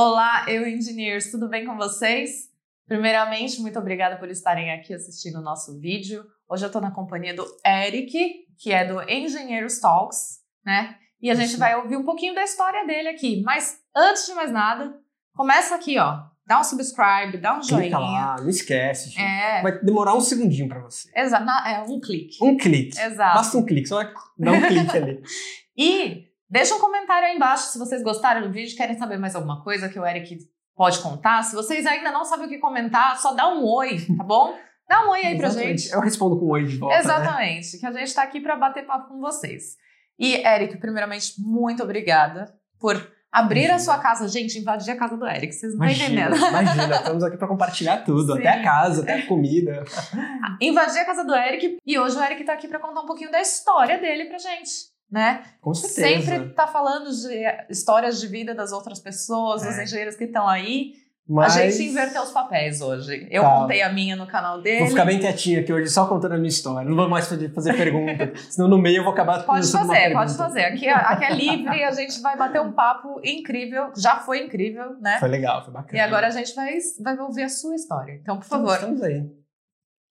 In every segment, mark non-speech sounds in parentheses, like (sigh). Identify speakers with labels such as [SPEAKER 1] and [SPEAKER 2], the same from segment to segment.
[SPEAKER 1] Olá, eu engineers, tudo bem com vocês? Primeiramente, muito obrigada por estarem aqui assistindo o nosso vídeo. Hoje eu estou na companhia do Eric, que é do Engineers Talks, né? E a gente vai ouvir um pouquinho da história dele aqui. Mas antes de mais nada, começa aqui, ó. Dá um subscribe, dá um joinha.
[SPEAKER 2] Clica lá, não esquece. gente.
[SPEAKER 1] É,
[SPEAKER 2] Vai demorar um segundinho pra você.
[SPEAKER 1] exa na- é um clique.
[SPEAKER 2] Um clique.
[SPEAKER 1] Exato.
[SPEAKER 2] Basta um clique, só dá um clique ali. (laughs)
[SPEAKER 1] E deixa um comentário aí embaixo se vocês gostaram do vídeo, querem saber mais alguma coisa que o Eric pode contar. Se vocês ainda não sabem o que comentar, só dá um oi, tá bom? Dá um oi aí pra gente.
[SPEAKER 2] Eu respondo com um oi de volta, né?
[SPEAKER 1] Exatamente, que a gente tá aqui pra bater papo com vocês. E, Eric, primeiramente, muito obrigada por abrir a
[SPEAKER 2] Imagina.
[SPEAKER 1] sua casa. Gente, invadir a casa do Eric, vocês não estão
[SPEAKER 2] Imagina,
[SPEAKER 1] entendendo.
[SPEAKER 2] imagina, estamos aqui pra compartilhar tudo,
[SPEAKER 1] Sim.
[SPEAKER 2] até a casa, até a comida.
[SPEAKER 1] Invadir a casa do Eric. E hoje o Eric tá aqui pra contar um pouquinho da história dele pra gente, né?
[SPEAKER 2] Com certeza.
[SPEAKER 1] Sempre tá falando de histórias de vida das outras pessoas, dos
[SPEAKER 2] É.
[SPEAKER 1] engenheiros que estão aí.
[SPEAKER 2] Mas
[SPEAKER 1] A gente inverteu os papéis hoje. Eu
[SPEAKER 2] Tá.
[SPEAKER 1] contei a minha no canal dele.
[SPEAKER 2] Vou ficar bem quietinho aqui hoje, só contando a minha história. Não vou mais fazer, pergunta, (laughs) senão no meio eu vou acabar
[SPEAKER 1] Pode fazer, pode fazer. Aqui, aqui é livre, a gente vai bater um papo incrível. Já foi incrível, né?
[SPEAKER 2] Foi legal, foi bacana.
[SPEAKER 1] E agora a gente vai, vai ouvir a sua história. Então, por
[SPEAKER 2] Então,
[SPEAKER 1] favor,
[SPEAKER 2] Estamos aí.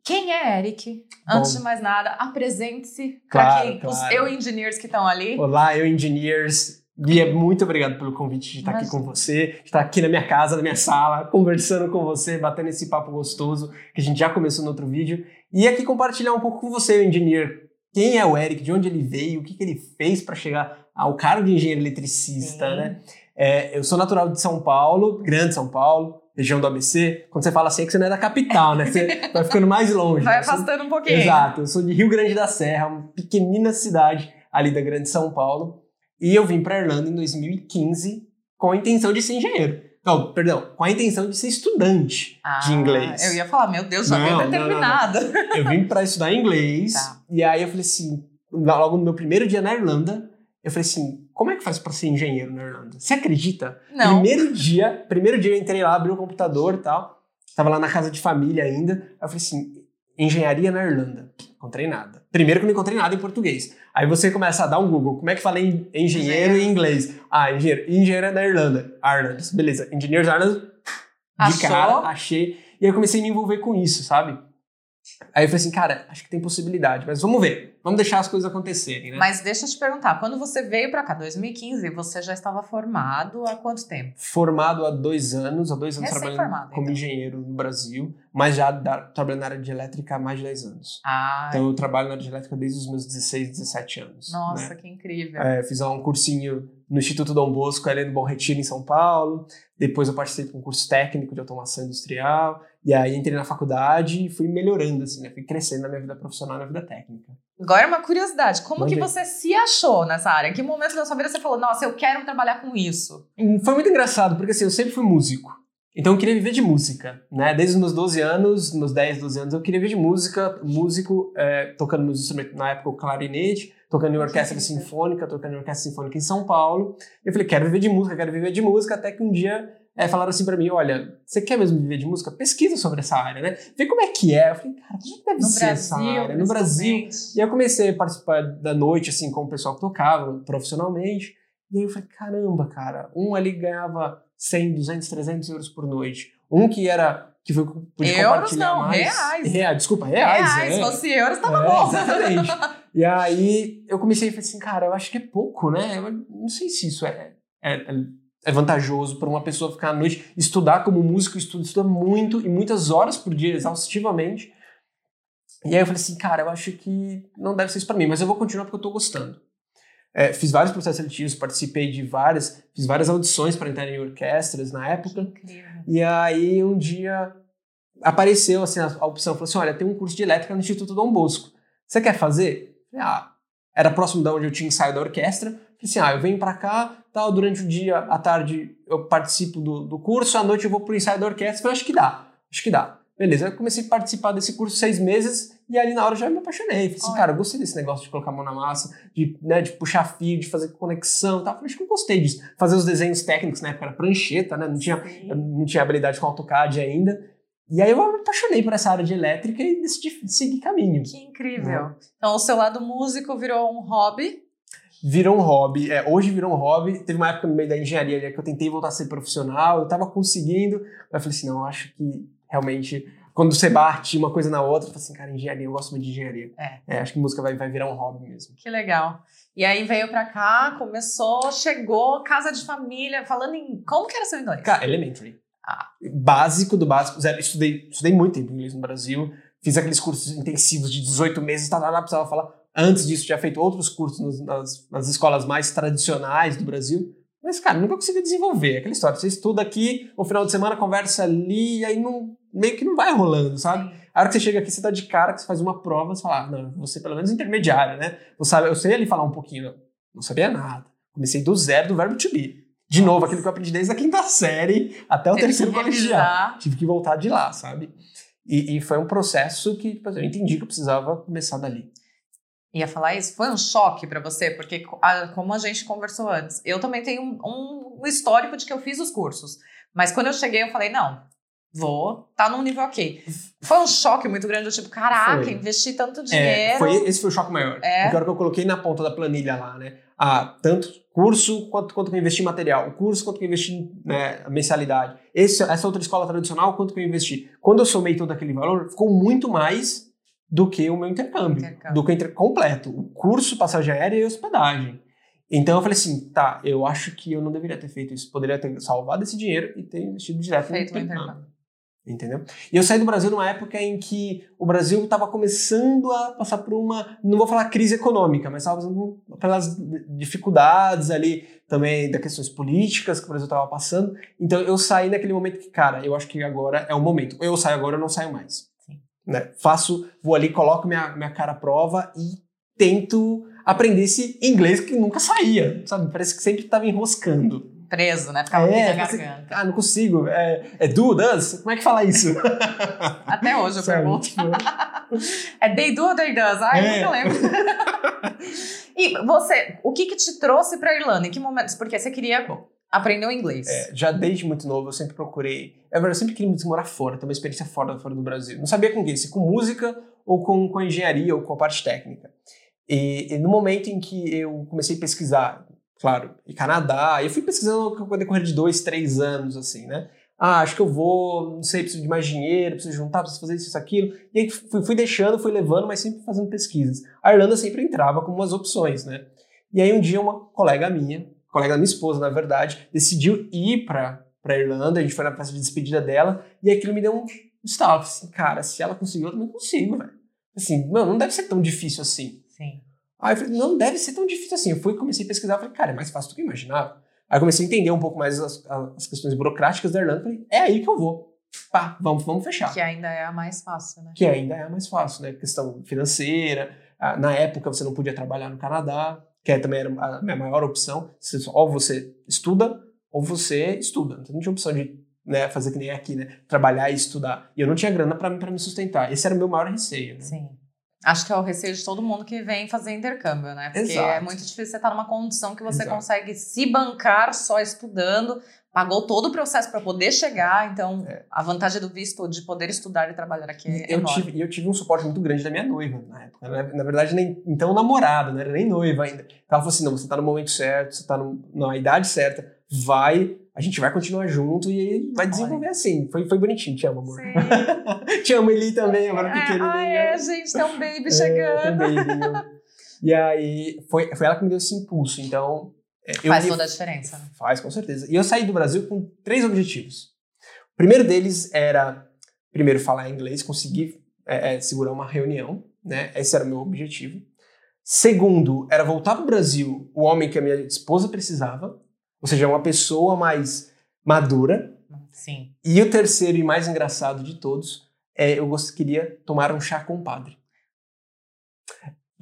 [SPEAKER 1] Quem é Eric?
[SPEAKER 2] Bom.
[SPEAKER 1] Antes de mais nada, apresente-se para
[SPEAKER 2] Claro,
[SPEAKER 1] quem os
[SPEAKER 2] claro.
[SPEAKER 1] eu engineers que estão ali.
[SPEAKER 2] Olá, eu Engineers. Bia, muito obrigado pelo convite de estar aqui com você, de estar aqui na minha casa, na minha sala, conversando com você, batendo esse papo gostoso que a gente já começou no outro vídeo. E aqui compartilhar um pouco com você, o engineer. Quem é o Eric, de onde ele veio, o que, que ele fez para chegar ao cargo de engenheiro eletricista,
[SPEAKER 1] Sim.
[SPEAKER 2] né? É, eu sou natural de São Paulo, grande São Paulo, região do ABC. Quando você fala assim, é que você não é da capital, né? Você (laughs) vai ficando mais longe.
[SPEAKER 1] Vai
[SPEAKER 2] né?
[SPEAKER 1] Afastando um pouquinho.
[SPEAKER 2] Exato, eu sou de Rio Grande da Serra, uma pequenina cidade ali da Grande São Paulo, e eu vim para Irlanda em 2015 com a intenção de ser engenheiro. Não, perdão, com a intenção de ser estudante
[SPEAKER 1] Ah,
[SPEAKER 2] de inglês.
[SPEAKER 1] Eu ia falar, meu Deus,
[SPEAKER 2] não, não, não.
[SPEAKER 1] determinado.
[SPEAKER 2] Eu vim para estudar inglês, (laughs)
[SPEAKER 1] Tá.
[SPEAKER 2] e aí eu falei assim, logo no meu primeiro dia na Irlanda, eu falei assim, como é que faz para ser engenheiro na Irlanda? Você acredita?
[SPEAKER 1] Não.
[SPEAKER 2] Primeiro dia, primeiro dia eu entrei lá, abri o computador e tal. Tava lá na casa de família ainda. Aí eu falei assim, engenharia na Irlanda. Encontrei nada. Primeiro que eu não encontrei nada em português. Aí você começa a dar um Google. Como é que fala em engenheiro em inglês? Ah, engenheiro. Engenheiro é na Irlanda. Ireland. Beleza. Engineers Ireland. De
[SPEAKER 1] Achou?
[SPEAKER 2] cara, achei. E aí eu comecei a me envolver com isso, sabe? Aí eu falei assim, cara, acho que tem possibilidade, mas vamos ver. Vamos deixar as coisas acontecerem, né?
[SPEAKER 1] Mas deixa eu te perguntar, quando você veio pra cá, 2015, você já estava formado há quanto tempo?
[SPEAKER 2] formado há dois anos, há dois anos trabalhando
[SPEAKER 1] Recém-formado,
[SPEAKER 2] como
[SPEAKER 1] então.
[SPEAKER 2] engenheiro no Brasil, mas já da, trabalhando na área de elétrica há mais de 10 anos.
[SPEAKER 1] Ah,
[SPEAKER 2] Então eu trabalho na área de elétrica desde os meus 16, 17 anos.
[SPEAKER 1] nossa,
[SPEAKER 2] né?
[SPEAKER 1] que incrível.
[SPEAKER 2] É, fiz um cursinho no Instituto Dom Bosco, ali no Bom Retiro, em São Paulo. Depois eu participei de um curso técnico de automação industrial. E aí entrei na faculdade e fui melhorando, assim, né? Fui crescendo na minha vida profissional na vida técnica.
[SPEAKER 1] Agora uma curiosidade, como que você se achou nessa área? Em que momento da sua vida você falou, nossa, eu quero trabalhar com isso?
[SPEAKER 2] E Foi muito engraçado, porque assim, eu sempre fui músico. Então eu queria viver de música, né? Desde os meus 12 anos, meus 10, 12 anos, eu queria viver de música, músico, é, tocando meus instrumentos, na época o clarinete, tocando em orquestra sinfônica, tocando em orquestra sinfônica em São Paulo. Eu falei, quero viver de música, quero viver de música, até que um dia é, falaram assim pra mim, olha, você quer mesmo viver de música? Pesquisa sobre essa área, né? Vê como é que é. Eu falei, cara, como é que deve
[SPEAKER 1] No
[SPEAKER 2] ser
[SPEAKER 1] Brasil,
[SPEAKER 2] essa área? No Brasil, e aí eu comecei a participar da noite, assim, com o pessoal que tocava profissionalmente. E aí eu falei, caramba, cara, um ali ganhava 100, 200, 300 euros por noite. Um que era, que foi, podia
[SPEAKER 1] Euros não,
[SPEAKER 2] mais.
[SPEAKER 1] reais.
[SPEAKER 2] Rea- desculpa, reais.
[SPEAKER 1] Reais,
[SPEAKER 2] é.
[SPEAKER 1] se fosse euros, tava
[SPEAKER 2] É,
[SPEAKER 1] bom.
[SPEAKER 2] Exatamente. (laughs) e aí eu comecei a falar assim, cara, eu acho que é pouco, né? Eu não sei se isso é, é, é vantajoso para uma pessoa ficar à noite, estudar como músico, estuda, estuda muito e muitas horas por dia, exaustivamente. E aí eu falei assim, cara, eu acho que não deve ser isso para mim, mas eu vou continuar porque eu tô gostando. É, fiz vários processos seletivos, participei de várias, fiz várias audições para entrar em orquestras na época. E aí um dia apareceu assim, a, a opção, falou assim, olha, tem um curso de elétrica no Instituto Dom Bosco. Você quer fazer? Ah, era próximo de onde eu tinha ensaio da orquestra. Assim, ah, eu venho para cá, tal, durante o dia, à tarde eu participo do, do curso, à noite eu vou pro ensaio da orquestra. Falei, acho que dá, acho que dá. Beleza, eu comecei a participar desse curso seis meses e ali na hora eu já me apaixonei. Falei assim,
[SPEAKER 1] Olha.
[SPEAKER 2] cara, eu gostei desse negócio de colocar a mão na massa, de, né, de puxar fio, de fazer conexão e tal. Falei, acho que eu gostei disso. Fazer os desenhos técnicos, na época era prancheta, né? Não tinha, não tinha habilidade com AutoCAD ainda. E aí eu me apaixonei por essa área de elétrica e decidi seguir caminho.
[SPEAKER 1] Que incrível. Então, o seu lado músico virou um hobby
[SPEAKER 2] virou um hobby. É, hoje virou um hobby. Teve uma época no meio da engenharia ali que eu tentei voltar a ser profissional, eu tava conseguindo, mas eu falei assim, não, acho que realmente quando você bate uma coisa na outra, eu falo assim, cara, engenharia, eu gosto muito de engenharia.
[SPEAKER 1] É.
[SPEAKER 2] É, acho que música vai, vai virar um hobby mesmo.
[SPEAKER 1] Que legal. E aí veio pra cá, começou, chegou, casa de família, falando em. Como que era seu inglês?
[SPEAKER 2] Cara, elementary.
[SPEAKER 1] Ah.
[SPEAKER 2] Básico do básico. Zero, estudei, estudei muito tempo inglês no Brasil. Fiz aqueles cursos intensivos de 18 meses, tá, tá, tá, precisava falar. Antes disso, tinha feito outros cursos nos- nas, nas escolas mais tradicionais do Brasil. Mas, cara, nunca consegui desenvolver. Aquela história. Você estuda aqui, no final de semana conversa ali, e aí não, meio que não vai rolando, sabe? A hora que você chega aqui, você tá de cara, que você faz uma prova, você fala, ah, não, você pelo menos intermediária, né? Você sabe, eu sei ali falar um pouquinho, não, sabia nada. Comecei do zero do verbo to be. De novo, aquilo que eu aprendi desde a quinta série até o
[SPEAKER 1] Teve
[SPEAKER 2] terceiro colegial. Tive que voltar de lá, sabe? E, e foi um processo que tipo, eu entendi que eu precisava começar dali.
[SPEAKER 1] Ia falar isso? Foi um choque pra você? Porque, a- como a gente conversou antes, eu também tenho um, um histórico de que eu fiz os cursos. Mas quando eu cheguei, eu falei, não, vou, tá num nível ok. Foi um choque muito grande, eu tipo, caraca,
[SPEAKER 2] Foi.
[SPEAKER 1] investi tanto
[SPEAKER 2] É,
[SPEAKER 1] dinheiro.
[SPEAKER 2] foi, esse foi o choque maior.
[SPEAKER 1] É.
[SPEAKER 2] Porque a hora que eu coloquei na ponta da planilha lá, né? Ah, tanto curso quanto, quanto que eu investi em material. O curso quanto que eu investi em né, a mensalidade. Esse, essa outra escola tradicional, quanto que eu investi. Quando eu somei todo aquele valor, ficou muito mais do que o meu intercâmbio.
[SPEAKER 1] Intercâmbio.
[SPEAKER 2] Do que o inter... completo. O curso, passagem aérea e hospedagem. Então eu falei assim, tá, eu acho que eu não deveria ter feito isso. Poderia ter salvado esse dinheiro e ter investido direto
[SPEAKER 1] feito
[SPEAKER 2] no intercâmbio.
[SPEAKER 1] intercâmbio.
[SPEAKER 2] Entendeu? E eu saí do Brasil numa época em que o Brasil estava começando a passar por uma, não vou falar crise econômica, mas estava passando pelas dificuldades ali também das questões políticas que o Brasil estava passando. Então eu saí naquele momento que, cara, eu acho que agora é o momento. Ou eu saio agora ou eu não saio mais. Né? Faço, vou ali, coloco minha, minha cara à prova e tento aprender esse inglês que nunca saía, sabe? Parece que sempre estava enroscando.
[SPEAKER 1] Preso, né? Ficava
[SPEAKER 2] É,
[SPEAKER 1] na
[SPEAKER 2] parece-
[SPEAKER 1] garganta.
[SPEAKER 2] Ah, não consigo. É, é do, does? Como é que fala isso? (laughs)
[SPEAKER 1] Até hoje eu
[SPEAKER 2] Sabe?
[SPEAKER 1] pergunto.
[SPEAKER 2] Tipo, (laughs)
[SPEAKER 1] É they do ou they does? Ai,
[SPEAKER 2] É.
[SPEAKER 1] nunca lembro. (laughs) e você, o que que te trouxe pra Irlanda? Em que momentos? Porque você queria aprender o inglês.
[SPEAKER 2] é, já desde muito novo eu sempre procurei. É verdade, eu sempre queria morar fora, ter uma experiência fora, fora do Brasil. Não sabia com quem, se com música ou com, com engenharia ou com a parte técnica. E, e no momento em que eu comecei a pesquisar, claro, em Canadá, eu fui pesquisando com o decorrer de dois, três anos, assim, né? Ah, acho que eu vou, não sei, preciso de mais dinheiro, preciso juntar, preciso fazer isso, isso, aquilo. E aí fui, fui deixando, fui levando, mas sempre fazendo pesquisas. A Irlanda sempre entrava como umas opções, né? E aí um dia uma colega minha, colega da minha esposa, na verdade, decidiu ir pra, pra Irlanda, a gente foi na festa de despedida dela, e aquilo me deu um estalo. Assim, cara, se ela conseguiu, eu também consigo, velho. Assim, mano, não deve ser tão difícil assim.
[SPEAKER 1] Sim.
[SPEAKER 2] Aí eu falei, não deve ser tão difícil assim. Eu fui comecei a pesquisar, falei, cara, é mais fácil do que eu imaginava. Aí eu comecei a entender um pouco mais as, as questões burocráticas da Irlanda, falei, é aí que eu vou. Pá, vamos, vamos fechar.
[SPEAKER 1] Que ainda é a mais fácil, né?
[SPEAKER 2] Que ainda é mais fácil, né? Questão financeira. Na época você não podia trabalhar no Canadá, que é também era a minha maior opção. Ou você estuda, ou você estuda. Então não tinha opção de né, fazer que nem aqui, né? Trabalhar e estudar. E eu não tinha grana pra me sustentar. Esse era o meu maior receio. Né?
[SPEAKER 1] Sim. Acho que é o receio de todo mundo que vem fazer intercâmbio, né? Porque
[SPEAKER 2] Exato.
[SPEAKER 1] é muito difícil você estar numa condição que você
[SPEAKER 2] Exato.
[SPEAKER 1] consegue se bancar só estudando, pagou todo o processo para poder chegar, então
[SPEAKER 2] É.
[SPEAKER 1] a vantagem do visto de poder estudar e trabalhar aqui é
[SPEAKER 2] eu
[SPEAKER 1] enorme.
[SPEAKER 2] tive, e eu tive um suporte muito grande da minha noiva na época. Na, na verdade, nem, então namorada, não era nem noiva ainda. Ela falou assim: não, você tá no momento certo, você tá no- na idade certa, vai, a gente vai continuar junto e vai desenvolver assim. Foi, foi bonitinho, te amo, amor. (laughs) Te amo, Eli também, agora
[SPEAKER 1] É,
[SPEAKER 2] pequenininha.
[SPEAKER 1] ah, é, gente, tem um baby (laughs)
[SPEAKER 2] É,
[SPEAKER 1] chegando.
[SPEAKER 2] também, viu? E aí, foi, foi ela que me deu esse impulso. Então, é,
[SPEAKER 1] Faz
[SPEAKER 2] me-
[SPEAKER 1] toda a diferença, né?
[SPEAKER 2] Faz, com certeza. E eu saí do Brasil com três objetivos. O primeiro deles era, primeiro, falar inglês, conseguir é, é, segurar uma reunião, né? Esse era o meu objetivo. Segundo, era voltar para o Brasil o homem que a minha esposa precisava, ou seja, uma pessoa mais madura.
[SPEAKER 1] Sim.
[SPEAKER 2] E o terceiro e mais engraçado de todos é eu gost- queria tomar um chá com o padre.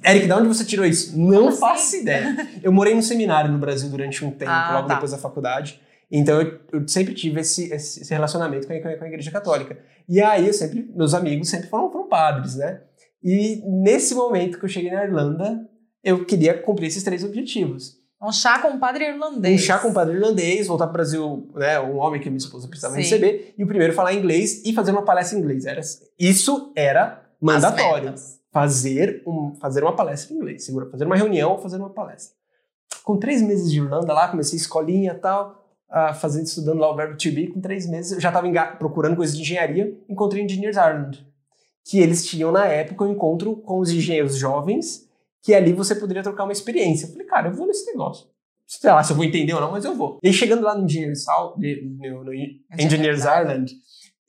[SPEAKER 2] Eric, de onde você tirou isso? Não
[SPEAKER 1] assim?
[SPEAKER 2] faço ideia. Eu morei num seminário no Brasil durante um tempo,
[SPEAKER 1] Ah,
[SPEAKER 2] logo
[SPEAKER 1] tá.
[SPEAKER 2] depois da faculdade. Então eu, eu sempre tive esse, esse, relacionamento com a, com a- igreja católica. E aí eu sempre, meus amigos sempre foram, foram padres, né? E nesse momento que eu cheguei na Irlanda, eu queria cumprir esses três objetivos.
[SPEAKER 1] Um chá com o padre irlandês.
[SPEAKER 2] Um chá com o padre irlandês, voltar para o Brasil, né, um homem que minha esposa precisava
[SPEAKER 1] Sim.
[SPEAKER 2] receber, e o primeiro falar inglês e fazer uma palestra em inglês. Era, isso era mandatório. Fazer, um, fazer uma palestra em inglês, segura, fazer uma reunião ou fazer uma palestra. com três meses de Irlanda lá, comecei escolinha e tal, uh, fazendo, estudando lá o verbo to be, com três meses, eu já estava procurando coisas de engenharia, encontrei Engineers Ireland, que eles tinham na época um encontro com os engenheiros jovens, que ali você poderia trocar uma experiência. Eu falei, cara, eu vou nesse negócio. Sei lá se eu vou entender ou não, mas eu vou. E chegando lá no Engineers, no, no Engineers Ireland,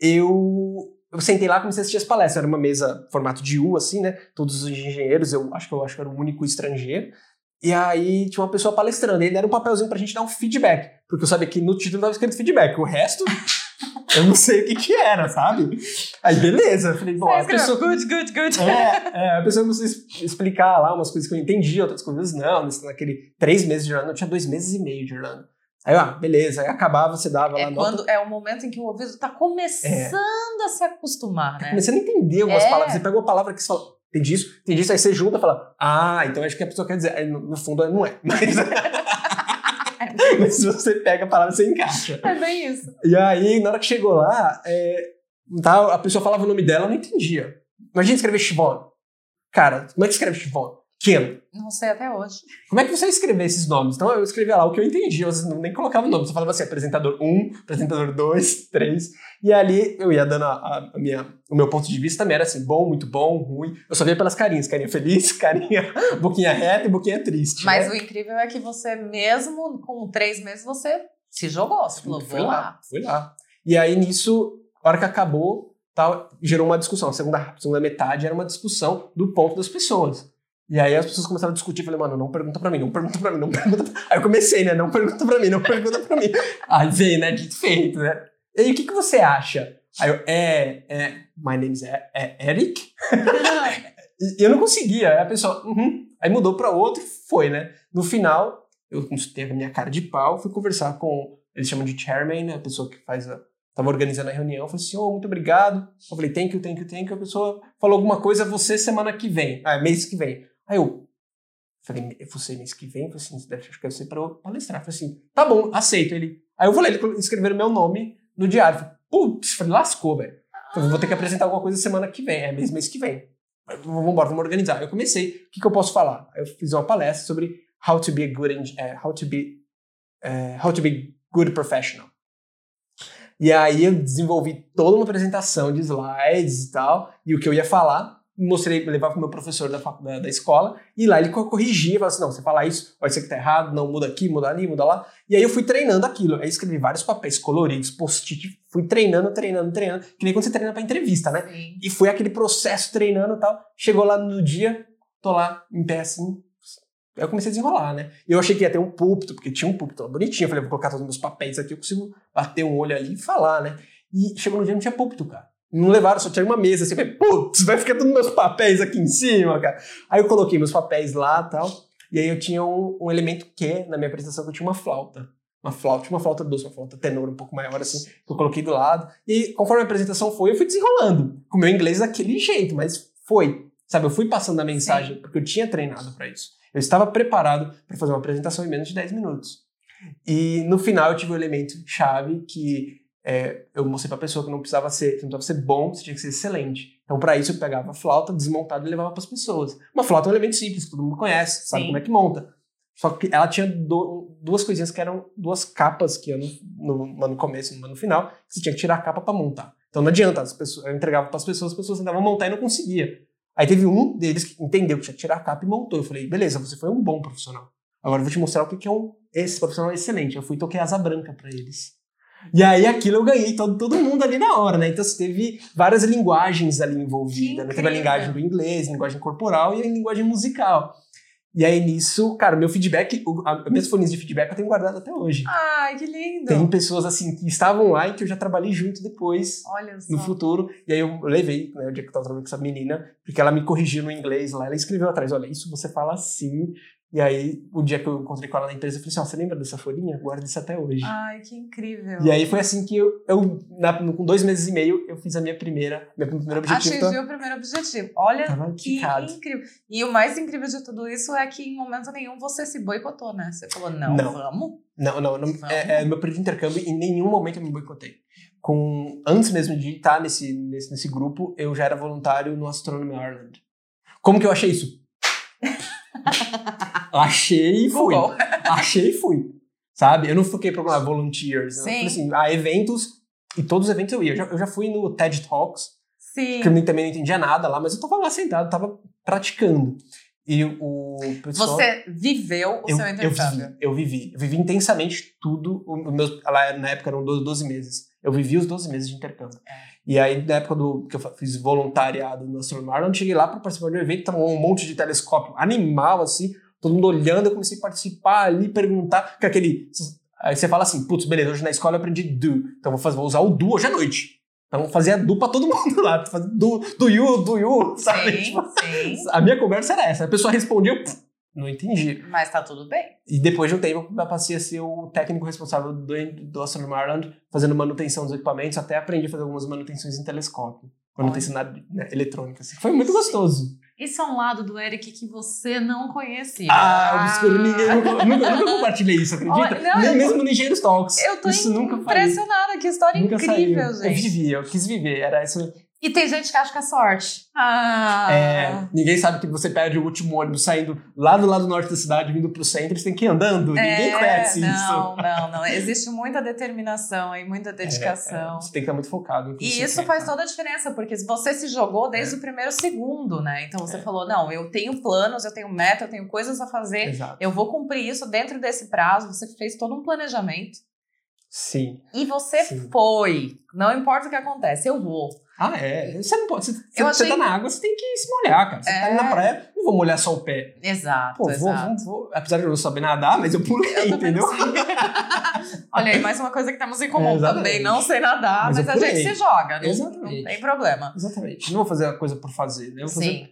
[SPEAKER 2] eu eu sentei lá e comecei a assistir as palestras. Era uma mesa formato de U, assim, né? Todos os engenheiros, eu acho que eu acho que era o único estrangeiro. E aí tinha uma pessoa palestrando. E ele era um papelzinho pra gente dar um feedback. Porque eu sabia que no título estava escrito feedback. O resto, (laughs) eu não sei o que que era, sabe? Aí beleza. Eu falei, bom, a pessoa.
[SPEAKER 1] Good, good, good.
[SPEAKER 2] É, é, a pessoa começou a explicar lá umas coisas que eu entendi, outras coisas não. Naquele três meses de Irlanda, eu tinha dois meses e meio de Irlanda. Aí, ah, beleza, aí acabava, você dava
[SPEAKER 1] é
[SPEAKER 2] lá.
[SPEAKER 1] Quando,
[SPEAKER 2] nota.
[SPEAKER 1] é o momento em que o ouvido está começando é. a se acostumar, né?
[SPEAKER 2] Tá começando a entender algumas é. palavras. Você pega uma palavra que você fala, entendi isso, entendi isso, aí você junta e fala, ah, então acho que a pessoa quer dizer. Aí, no, no fundo, não é. Mas. (laughs) Mas se você pega a palavra, você encaixa.
[SPEAKER 1] É bem isso.
[SPEAKER 2] E aí, na hora que chegou lá, é, tá, a pessoa falava o nome dela, eu não entendia. Imagina escrever Chivon. Cara, como é que escreve Chivon? Kim.
[SPEAKER 1] Não sei até hoje.
[SPEAKER 2] Como é que você escreveu esses nomes? Então eu escrevia lá o que eu entendi, eu nem colocava o nome, você falava assim, apresentador 1, apresentador 2, 3, (laughs) e ali eu ia dando a, a, minha, o meu ponto de vista também era assim, bom, muito bom, ruim. Eu só via pelas carinhas, carinha feliz, (laughs) carinha boquinha reta e boquinha triste.
[SPEAKER 1] Mas
[SPEAKER 2] né?
[SPEAKER 1] o incrível é que você mesmo com três meses você se jogou, você falou,
[SPEAKER 2] fui
[SPEAKER 1] vou
[SPEAKER 2] lá.
[SPEAKER 1] lá.
[SPEAKER 2] Fui lá. E aí nisso, a hora que acabou, tal, gerou uma discussão. A segunda, a segunda metade era uma discussão do ponto das pessoas. E aí as pessoas começaram a discutir, falei, mano, não pergunta pra mim, não pergunta pra mim, não pergunta pra... Aí eu comecei, né, não pergunta pra mim, não pergunta pra mim. Aí veio, né, dito feito, né. E aí, o que, que você acha? Aí eu, é, é, my name is é, é Eric? (laughs) e eu não conseguia, aí a pessoa, uhum. Aí mudou pra outro foi, né. No final, eu teve a minha cara de pau, fui conversar com, eles chamam de chairman, né, a pessoa que faz a, tava organizando a reunião, falei assim, oh, muito obrigado. Eu falei, thank you, thank you, thank you. A pessoa falou alguma coisa, você semana que vem, ah, mês que vem. Aí eu falei, você mês que vem? Eu falei assim, acho que eu sei para palestrar. Falei assim, tá bom, aceito. Ele, aí eu ele escrever meu nome no diário. Falei, putz, falei, lascou, velho. Falei, vou ter que apresentar alguma coisa semana que vem, é mês, mês que vem. Vamos embora, vamos organizar. Eu comecei, o que, que eu posso falar? Eu fiz uma palestra sobre how to be a good, uh, how to be, uh, how to be good professional. E aí eu desenvolvi toda uma apresentação de slides e tal, e o que eu ia falar, mostrei, levava para o meu professor da, da, da, escola, e lá ele corrigia, falava assim, não, você fala isso, olha isso aqui tá errado, não, muda aqui, muda ali, muda lá. E aí eu fui treinando aquilo, aí escrevi vários papéis coloridos, post-it, fui treinando, treinando, treinando, que nem quando você treina para entrevista, né?
[SPEAKER 1] Sim.
[SPEAKER 2] E foi aquele processo treinando e tal, chegou lá no dia, tô lá, em pé assim, Aí eu comecei a desenrolar, né? Eu achei que ia ter um púlpito, porque tinha um púlpito bonitinho. Eu falei, vou colocar todos os meus papéis aqui, eu consigo bater um olho ali e falar, né? E chegou no dia não tinha púlpito, cara. Não levaram, só tinha uma mesa assim. Falei, putz, vai ficar todos meus papéis aqui em cima, cara. Aí eu coloquei meus papéis lá e tal. E aí eu tinha um, um elemento que, na minha apresentação, eu tinha uma flauta. Uma flauta, uma flauta doce, uma flauta tenor um pouco maior, assim, que eu coloquei do lado. E conforme a apresentação foi, eu fui desenrolando. Com o meu inglês daquele jeito, mas foi. Sabe, eu fui passando a mensagem, porque eu tinha treinado para isso. Eu estava preparado para fazer uma apresentação em menos de 10 minutos. E no final eu tive um elemento chave que é, eu mostrei para a pessoa que não precisava ser, não precisava ser bom, você tinha que ser excelente. Então, para isso, eu pegava a flauta desmontada e levava para as pessoas. Uma flauta é um elemento simples, todo mundo conhece, sabe Sim. como é que monta. Só que ela tinha do, duas coisinhas que eram duas capas que iam no, no, no começo e no final, que você tinha que tirar a capa para montar. Então não adianta, as pessoas, eu entregava para as pessoas, as pessoas tentavam montar e não conseguia. Aí teve um deles que entendeu que tinha que tirar a capa e montou. Eu falei, beleza, você foi um bom profissional. Agora eu vou te mostrar o que é um esse profissional excelente. Eu fui e toquei asa branca para eles. E aí aquilo eu ganhei todo, todo mundo ali na hora, né? Então você teve várias linguagens ali envolvidas. Né? Teve a linguagem do inglês, a linguagem corporal e a linguagem musical. E aí nisso, cara, meu feedback, as minhas folhinhas de feedback eu tenho guardado até hoje.
[SPEAKER 1] Ai, que lindo!
[SPEAKER 2] Tem pessoas assim que estavam lá e que eu já trabalhei junto depois,
[SPEAKER 1] Olha só.
[SPEAKER 2] no futuro. E aí eu levei, né, o dia que eu tava trabalhando com essa menina, porque ela me corrigiu no inglês lá, ela escreveu atrás, olha, isso você fala assim, e aí, o dia que eu encontrei com ela na empresa, eu falei assim: ó, você lembra dessa folhinha? Guarda isso até hoje.
[SPEAKER 1] Ai, que incrível.
[SPEAKER 2] E aí foi assim que eu, eu na, com dois meses e meio, eu fiz a minha primeira, meu primeiro objetivo.
[SPEAKER 1] Atingiu tá... o primeiro objetivo. Olha
[SPEAKER 2] Tava
[SPEAKER 1] que incrível. E o mais incrível de tudo isso é que em momento nenhum você se boicotou, né? Você falou, não,
[SPEAKER 2] Não.
[SPEAKER 1] vamos.
[SPEAKER 2] Não, não, não
[SPEAKER 1] Vamos.
[SPEAKER 2] é, é, meu período de intercâmbio, em nenhum momento eu me boicotei. Com, antes mesmo de estar nesse, nesse, nesse grupo, eu já era voluntário no Astronomy Ireland. Como que eu achei isso? (laughs) Achei e fui.
[SPEAKER 1] Google. (laughs)
[SPEAKER 2] Achei e fui. Sabe? Eu não fiquei procurando volunteers. Eu
[SPEAKER 1] Sim.
[SPEAKER 2] falei assim, a eventos, e todos os eventos eu ia. Eu já, eu já fui no TED Talks,
[SPEAKER 1] Sim.
[SPEAKER 2] que eu também não entendia nada lá, mas eu tava lá sentado, tava praticando. E o pessoal...
[SPEAKER 1] Você viveu o
[SPEAKER 2] eu,
[SPEAKER 1] seu
[SPEAKER 2] eu
[SPEAKER 1] intercâmbio.
[SPEAKER 2] vivi, eu vivi. Eu vivi intensamente tudo. O, o meus, lá na época eram 12, 12 meses. Eu vivi os 12 meses de intercâmbio.
[SPEAKER 1] É.
[SPEAKER 2] E aí, na época do, que eu fiz voluntariado no Astronomy Ireland, cheguei lá para participar de um evento, tava um monte de telescópio animal, assim, todo mundo olhando, eu comecei a participar ali, perguntar, com aquele... Aí você fala assim, putz, beleza, hoje na escola eu aprendi do, então vou, fazer, vou usar o do hoje à noite. Então fazia do pra todo mundo lá, do, do you, do you, sabe?
[SPEAKER 1] Sim,
[SPEAKER 2] Tipo,
[SPEAKER 1] sim.
[SPEAKER 2] a minha conversa era essa, a pessoa respondia, eu não entendi.
[SPEAKER 1] Mas tá tudo bem.
[SPEAKER 2] E depois de um tempo, eu passei a ser o técnico responsável do, do Astronomy Ireland, fazendo manutenção dos equipamentos, até aprendi a fazer algumas manutenções em telescópio. Manutenção na, né, eletrônica, assim. Foi muito gostoso.
[SPEAKER 1] Isso é um lado do Eric que você não conhecia.
[SPEAKER 2] Ah, obscuro, ninguém, eu nunca, nunca, nunca compartilhei isso, acredita?
[SPEAKER 1] Olha, não,
[SPEAKER 2] Nem
[SPEAKER 1] eu-
[SPEAKER 2] mesmo no Engenheiros Talks.
[SPEAKER 1] Eu tô
[SPEAKER 2] isso nunca falei.
[SPEAKER 1] impressionada, que história
[SPEAKER 2] Nunca
[SPEAKER 1] incrível,
[SPEAKER 2] saiu. Eu
[SPEAKER 1] gente.
[SPEAKER 2] vivi, eu quis viver. Era isso.
[SPEAKER 1] E tem gente que acha que é sorte. Ah.
[SPEAKER 2] É, ninguém sabe que você perde o último ônibus saindo lá do lado norte da cidade, vindo pro centro, você tem que ir andando. ninguém
[SPEAKER 1] É,
[SPEAKER 2] conhece
[SPEAKER 1] não,
[SPEAKER 2] isso.
[SPEAKER 1] Não, não, Existe muita determinação e muita dedicação.
[SPEAKER 2] É, você tem que estar muito focado. no que
[SPEAKER 1] E isso
[SPEAKER 2] quer,
[SPEAKER 1] faz toda a diferença, porque você se jogou desde o primeiro segundo, né? Então você
[SPEAKER 2] É.
[SPEAKER 1] falou: não, eu tenho planos, eu tenho meta, eu tenho coisas a fazer,
[SPEAKER 2] Exato.
[SPEAKER 1] eu vou cumprir isso dentro desse prazo. Você fez todo um planejamento
[SPEAKER 2] Sim.
[SPEAKER 1] e você
[SPEAKER 2] Sim.
[SPEAKER 1] foi. Não importa o que acontece, eu vou.
[SPEAKER 2] Ah, é. Você não pode. Você, você,
[SPEAKER 1] Eu achei-
[SPEAKER 2] tá na água, você tem que se molhar, cara. Você tá ali na
[SPEAKER 1] É.
[SPEAKER 2] praia, não vou molhar só o pé.
[SPEAKER 1] Exato,
[SPEAKER 2] Pô, vou,
[SPEAKER 1] exato.
[SPEAKER 2] vou, vou. Apesar de eu não saber nadar, mas eu pulei,
[SPEAKER 1] Eu
[SPEAKER 2] entendeu? (laughs)
[SPEAKER 1] Olha aí, mais uma coisa que temos em comum.
[SPEAKER 2] É,
[SPEAKER 1] também não sei nadar,
[SPEAKER 2] Mas
[SPEAKER 1] mas, a gente se joga. Não,
[SPEAKER 2] Exatamente.
[SPEAKER 1] não tem problema.
[SPEAKER 2] Exatamente. Não vou fazer a coisa por fazer, né? Eu vou, fazer,
[SPEAKER 1] Sim.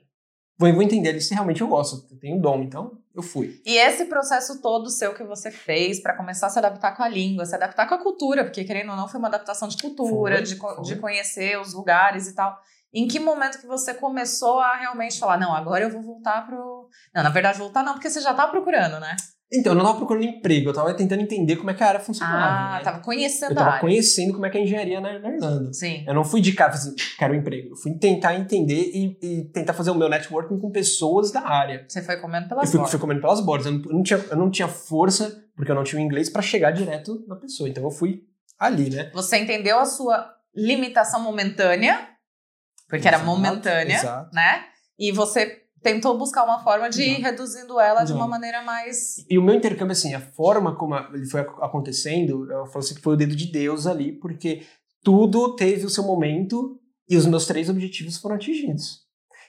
[SPEAKER 2] Vou, vou entender se realmente eu gosto. Eu tenho dom, então eu fui.
[SPEAKER 1] E esse processo todo seu que você fez para começar a se adaptar com a língua, se adaptar com a cultura, porque querendo ou não foi uma adaptação de cultura,
[SPEAKER 2] Foi,
[SPEAKER 1] de,
[SPEAKER 2] foi.
[SPEAKER 1] de conhecer os lugares e tal. Em que momento que você começou a realmente falar, não, agora eu vou voltar pro... Não, na verdade voltar não, porque você já tá procurando, né?
[SPEAKER 2] Então, eu não tava procurando emprego, eu tava tentando entender como é que a área funcionava.
[SPEAKER 1] Ah,
[SPEAKER 2] né?
[SPEAKER 1] tava conhecendo
[SPEAKER 2] Eu
[SPEAKER 1] a
[SPEAKER 2] tava
[SPEAKER 1] área.
[SPEAKER 2] conhecendo como é que é a engenharia na, na Irlanda.
[SPEAKER 1] Sim.
[SPEAKER 2] Eu não fui de cara assim, quero um emprego. Eu fui tentar entender e, e tentar fazer o meu networking com pessoas da área.
[SPEAKER 1] Você foi comendo
[SPEAKER 2] Eu
[SPEAKER 1] pelas
[SPEAKER 2] fui,
[SPEAKER 1] bordas.
[SPEAKER 2] fui comendo pelas bordas. Eu não, eu não tinha, eu não tinha força, porque eu não tinha o inglês, pra chegar direto na pessoa. Então eu fui ali, né?
[SPEAKER 1] Você entendeu a sua limitação momentânea, porque era
[SPEAKER 2] Exato,
[SPEAKER 1] momentânea,
[SPEAKER 2] exato.
[SPEAKER 1] né? E você tentou buscar uma forma de ir reduzindo ela de uma maneira mais.
[SPEAKER 2] E o meu intercâmbio, assim, a forma como ele foi ac- acontecendo, eu falo assim que foi o dedo de Deus ali, porque tudo teve o seu momento e os meus três objetivos foram atingidos.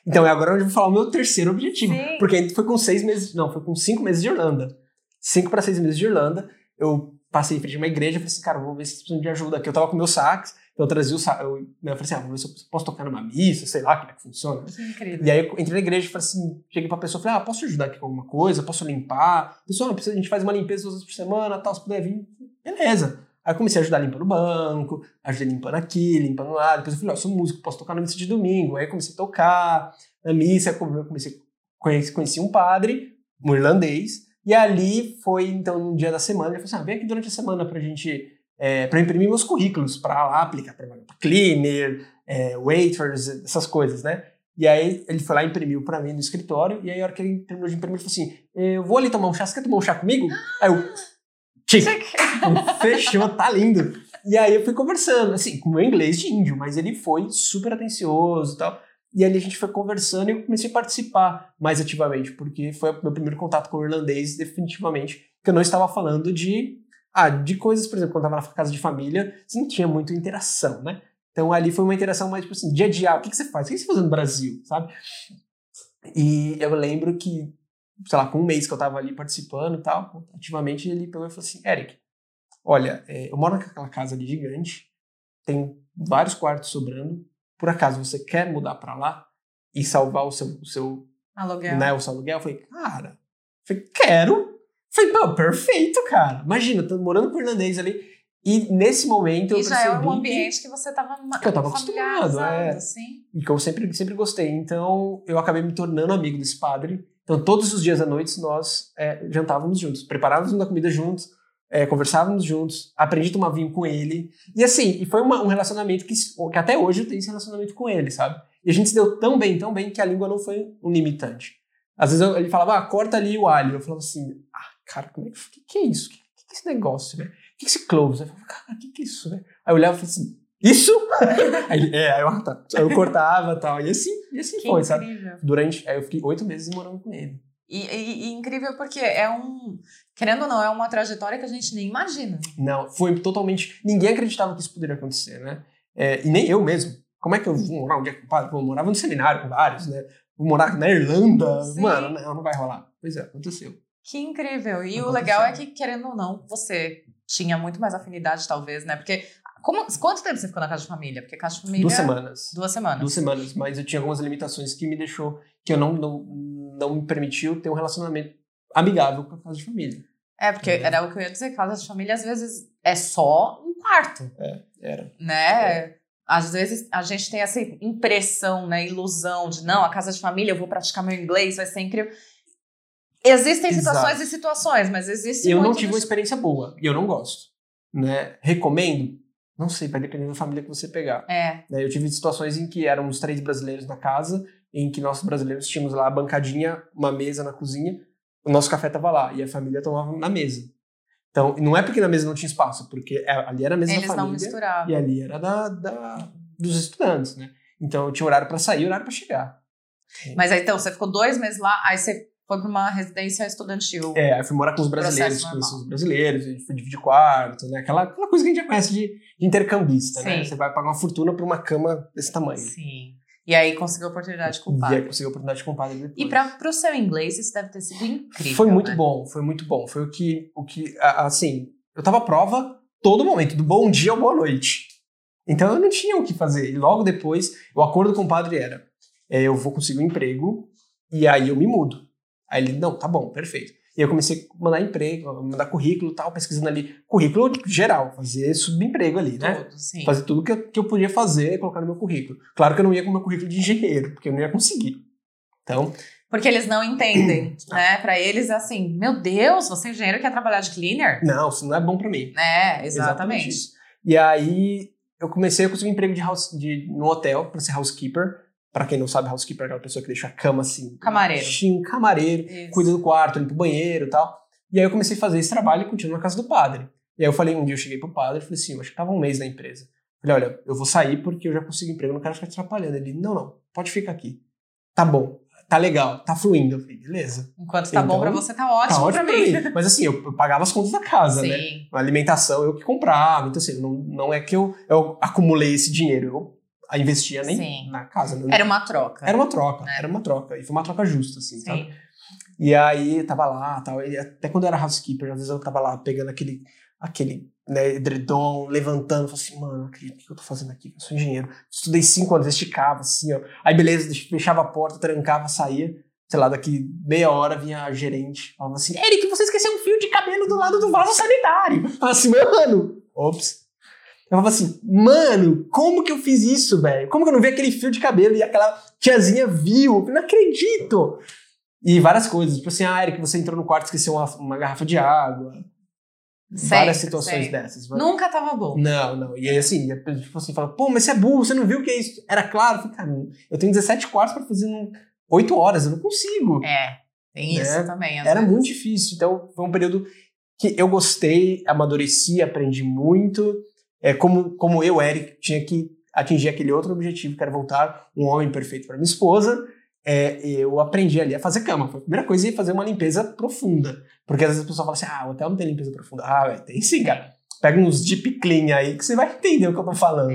[SPEAKER 2] Então é agora onde eu vou falar o meu terceiro objetivo.
[SPEAKER 1] Sim.
[SPEAKER 2] Porque foi com seis meses, não, foi com cinco meses de Irlanda. Cinco para seis meses de Irlanda, eu passei em frente a uma igreja e falei assim, cara, vou ver se precisam de ajuda aqui. Eu tava com meu sax, então eu trazia o eu, né, eu falei assim, ah, vou ver se eu posso tocar numa missa, sei lá como é que funciona.
[SPEAKER 1] Que incrível.
[SPEAKER 2] E aí eu entrei na igreja e falei assim, cheguei pra pessoa falei, ah, posso te ajudar aqui com alguma coisa? Posso limpar? Pessoal, não precisa, a gente faz uma limpeza duas vezes por semana, tal, se puder vir. Beleza. Aí eu comecei a ajudar limpando o banco, ajudei limpando aqui, limpando lá. Depois eu falei, ó, eu sou músico, posso tocar na missa de domingo. Aí eu comecei a tocar na missa, eu comecei, conheci, conheci um padre, um irlandês, e ali foi, então, um dia da semana, ele falou assim, ah, vem aqui durante a semana pra gente, é, pra imprimir meus currículos, pra lá aplicar pra cleaner, é, waiters, essas coisas, né? E aí ele foi lá e imprimiu pra mim no escritório, e aí a hora que ele terminou de imprimir, ele falou assim, eu vou ali tomar um chá, você quer tomar um chá comigo? Aí eu, tic, fechou, tá lindo. E aí eu fui conversando, assim, com o meu inglês de índio, mas ele foi super atencioso e tal. E ali a gente foi conversando e eu comecei a participar mais ativamente, porque foi o meu primeiro contato com o irlandês, definitivamente, que eu não estava falando de, ah, de coisas, por exemplo, quando eu estava na casa de família, você não tinha muita interação, né? Então ali foi uma interação mais, tipo assim, dia a dia, o que, que você faz? O que você faz no Brasil, sabe? E eu lembro que, sei lá, com um mês que eu tava ali participando e tal, ativamente ele pegou e falou assim, Eric, olha, é, eu moro naquela casa ali gigante, tem vários quartos sobrando, por acaso você quer mudar pra lá e salvar o seu, o seu,
[SPEAKER 1] Aluguel.
[SPEAKER 2] né, o seu aluguel? Eu falei, cara, eu falei, quero. Eu falei, não, perfeito, cara. Imagina, tô morando com o irlandês ali. E nesse momento eu
[SPEAKER 1] E já
[SPEAKER 2] percebi
[SPEAKER 1] é um
[SPEAKER 2] que-
[SPEAKER 1] ambiente que você estava
[SPEAKER 2] que eu tava acostumado, é.
[SPEAKER 1] sim.
[SPEAKER 2] e que eu sempre, sempre gostei. Então, eu acabei me tornando amigo desse padre. Então, todos os dias à noite, nós é, jantávamos juntos, preparávamos uma comida juntos, é, conversávamos juntos, aprendi a tomar vinho com ele. E assim, e foi uma- um relacionamento que, que até hoje eu tenho esse relacionamento com ele, sabe? E a gente se deu tão bem, tão bem, que a língua não foi um limitante. Às vezes eu- ele falava, ah, corta ali o alho. Eu falava assim, ah, cara, como é que, que, que é isso? O que, que, é esse negócio, né? O que é esse close? Aí eu falei, cara, o que, que é isso, né? Aí eu olhava e falei assim, isso? (laughs) aí ele, é, aí eu, tá. aí eu cortava e tal. E assim, e assim
[SPEAKER 1] Que
[SPEAKER 2] foi,
[SPEAKER 1] incrível.
[SPEAKER 2] sabe? Durante, aí eu fiquei oito meses morando com ele.
[SPEAKER 1] E, e- e incrível porque é um. Querendo ou não, é uma trajetória que a gente nem imagina.
[SPEAKER 2] Não, foi totalmente. Ninguém acreditava que isso poderia acontecer, né? É, e nem eu mesmo. Como é que eu vou morar onde é que eu morar no seminário com vários, né? Vou morar na Irlanda.
[SPEAKER 1] Sim.
[SPEAKER 2] Mano, não, não vai rolar. Pois é, aconteceu.
[SPEAKER 1] Que incrível. E o
[SPEAKER 2] Aconteceu.
[SPEAKER 1] legal é que, querendo ou não, você tinha muito mais afinidade, talvez, né? Porque. Como, quanto tempo você ficou na casa de família? Porque casa de família.
[SPEAKER 2] Duas semanas.
[SPEAKER 1] Duas semanas.
[SPEAKER 2] Duas semanas, mas eu tinha algumas limitações que me deixou, que eu não, não, não me permitiu ter um relacionamento amigável com a casa de família.
[SPEAKER 1] É, porque
[SPEAKER 2] É.
[SPEAKER 1] era o que eu ia dizer, casa de família às vezes é só um quarto,
[SPEAKER 2] Era.
[SPEAKER 1] né? Às vezes a gente tem essa impressão, né, ilusão de não, a casa de família eu vou praticar meu inglês, vai ser incrível. Existem
[SPEAKER 2] Exato.
[SPEAKER 1] situações e situações, mas existe
[SPEAKER 2] Eu não tive uma experiência boa, e eu não gosto. Né? Recomendo? Não sei, vai depender da família que você pegar.
[SPEAKER 1] É,
[SPEAKER 2] né? Eu tive situações em que éramos três brasileiros na casa, em que nós brasileiros tínhamos lá a bancadinha, uma mesa na cozinha, o nosso café tava lá, e a família tomava na mesa. Então, não é porque na mesa não tinha espaço, porque é- ali era a mesa
[SPEAKER 1] eles
[SPEAKER 2] da
[SPEAKER 1] não
[SPEAKER 2] família,
[SPEAKER 1] misturavam.
[SPEAKER 2] e ali era da, da- dos estudantes, né? Então, eu tinha horário para sair e horário para chegar.
[SPEAKER 1] Mas aí então, você ficou dois meses lá, aí você foi para uma residência estudantil.
[SPEAKER 2] É, aí eu fui morar com os brasileiros, conheci os brasileiros, a gente foi dividir quarto, né? Aquela, aquela coisa que a gente já conhece de, de intercambista, né?
[SPEAKER 1] Sim.
[SPEAKER 2] Você vai pagar uma fortuna por uma cama desse tamanho.
[SPEAKER 1] Sim. E aí conseguiu a oportunidade com o
[SPEAKER 2] E aí
[SPEAKER 1] padre.
[SPEAKER 2] consegui a oportunidade com o padre depois.
[SPEAKER 1] E para o seu inglês, isso deve ter sido incrível.
[SPEAKER 2] Foi muito
[SPEAKER 1] né?
[SPEAKER 2] bom, foi muito bom. Foi o que, o que assim, eu tava à prova todo momento, do bom dia ao boa noite. Então eu não tinha o que fazer. E logo depois, o acordo com o padre era: é, eu vou conseguir um emprego e aí eu me mudo. Aí ele, não, tá bom, perfeito. E eu comecei a mandar emprego, mandar currículo e tal, pesquisando ali, currículo geral, fazer subemprego ali, né?
[SPEAKER 1] Tudo, sim.
[SPEAKER 2] Fazer tudo que eu, que eu podia fazer e colocar no meu currículo. Claro que eu não ia com o meu currículo de engenheiro, porque eu não ia conseguir. Então,
[SPEAKER 1] Porque eles não entendem, (clears throat) né? Para eles é assim, meu Deus, você é engenheiro quer trabalhar de cleaner?
[SPEAKER 2] não, isso não é bom pra mim.
[SPEAKER 1] É, exatamente.
[SPEAKER 2] isso. E aí eu comecei a conseguir um emprego de, house, de no hotel para ser housekeeper. Pra quem não sabe, housekeeper é aquela pessoa que deixa a cama assim.
[SPEAKER 1] Camareiro.
[SPEAKER 2] Sim, camareiro,
[SPEAKER 1] Isso.
[SPEAKER 2] cuida do quarto, limpa o banheiro e tal. E aí eu comecei a fazer esse trabalho e continuo na casa do padre. E aí eu falei, um dia eu cheguei pro padre e falei assim, eu acho que tava um mês na empresa. Falei, olha, eu vou sair porque eu já consegui emprego, não quero ficar atrapalhando. Ele, não, não, pode ficar aqui. Tá bom, tá legal, tá fluindo. Eu falei, beleza.
[SPEAKER 1] Enquanto tá bom
[SPEAKER 2] Então,
[SPEAKER 1] pra você, tá ótimo,
[SPEAKER 2] tá ótimo
[SPEAKER 1] pra mim.
[SPEAKER 2] Mas assim, eu, eu pagava as contas da casa, né?
[SPEAKER 1] Sim.
[SPEAKER 2] A alimentação eu que comprava. Então, assim, não, não é que eu, eu acumulei esse dinheiro, eu a investia nem
[SPEAKER 1] Sim.
[SPEAKER 2] na casa. Né?
[SPEAKER 1] Era uma troca.
[SPEAKER 2] Era uma troca,
[SPEAKER 1] né?
[SPEAKER 2] era uma troca. E foi uma troca justa, assim, sabe?
[SPEAKER 1] Sim.
[SPEAKER 2] E aí tava lá tal. E até quando eu era housekeeper, às vezes eu tava lá pegando aquele, aquele né, edredom, levantando, falando assim, mano, não acredito o que eu tô fazendo aqui, eu sou engenheiro. Estudei cinco anos, esticava, assim, ó. Aí beleza, fechava a porta, trancava, saía. Sei lá, daqui meia hora vinha a gerente, falava assim, Eric, você esqueceu um fio de cabelo do lado do vaso sanitário. Falava assim, mano, ops. Eu falava assim, mano, como que eu fiz isso, velho? Como que eu não vi aquele fio de cabelo e aquela tiazinha viu? Eu não acredito. E várias coisas, tipo assim, ah, Eric, você entrou no quarto e esqueceu uma, uma garrafa de água. várias situações dessas.
[SPEAKER 1] Nunca tava bom.
[SPEAKER 2] Não, não. E aí, assim, tipo assim, fala, pô, mas você é burro, você não viu o que é isso? Era claro. Eu falei, cara, eu tenho 17 quartos pra fazer em 8 horas, eu não consigo.
[SPEAKER 1] É, tem isso
[SPEAKER 2] Né?
[SPEAKER 1] também. às
[SPEAKER 2] Era
[SPEAKER 1] vezes.
[SPEAKER 2] muito difícil. Então, foi um período que eu gostei, amadureci, aprendi muito. É, como, como eu, Eric, tinha que atingir aquele outro objetivo, que era voltar um homem perfeito para minha esposa. É, eu aprendi ali a fazer cama. Foi a primeira coisa, ia fazer uma limpeza profunda. Porque às vezes a pessoa fala assim, ah, o hotel não tem limpeza profunda. Ah, velho, tem sim, cara. Pega uns deep clean aí que você vai entender o que eu tô falando.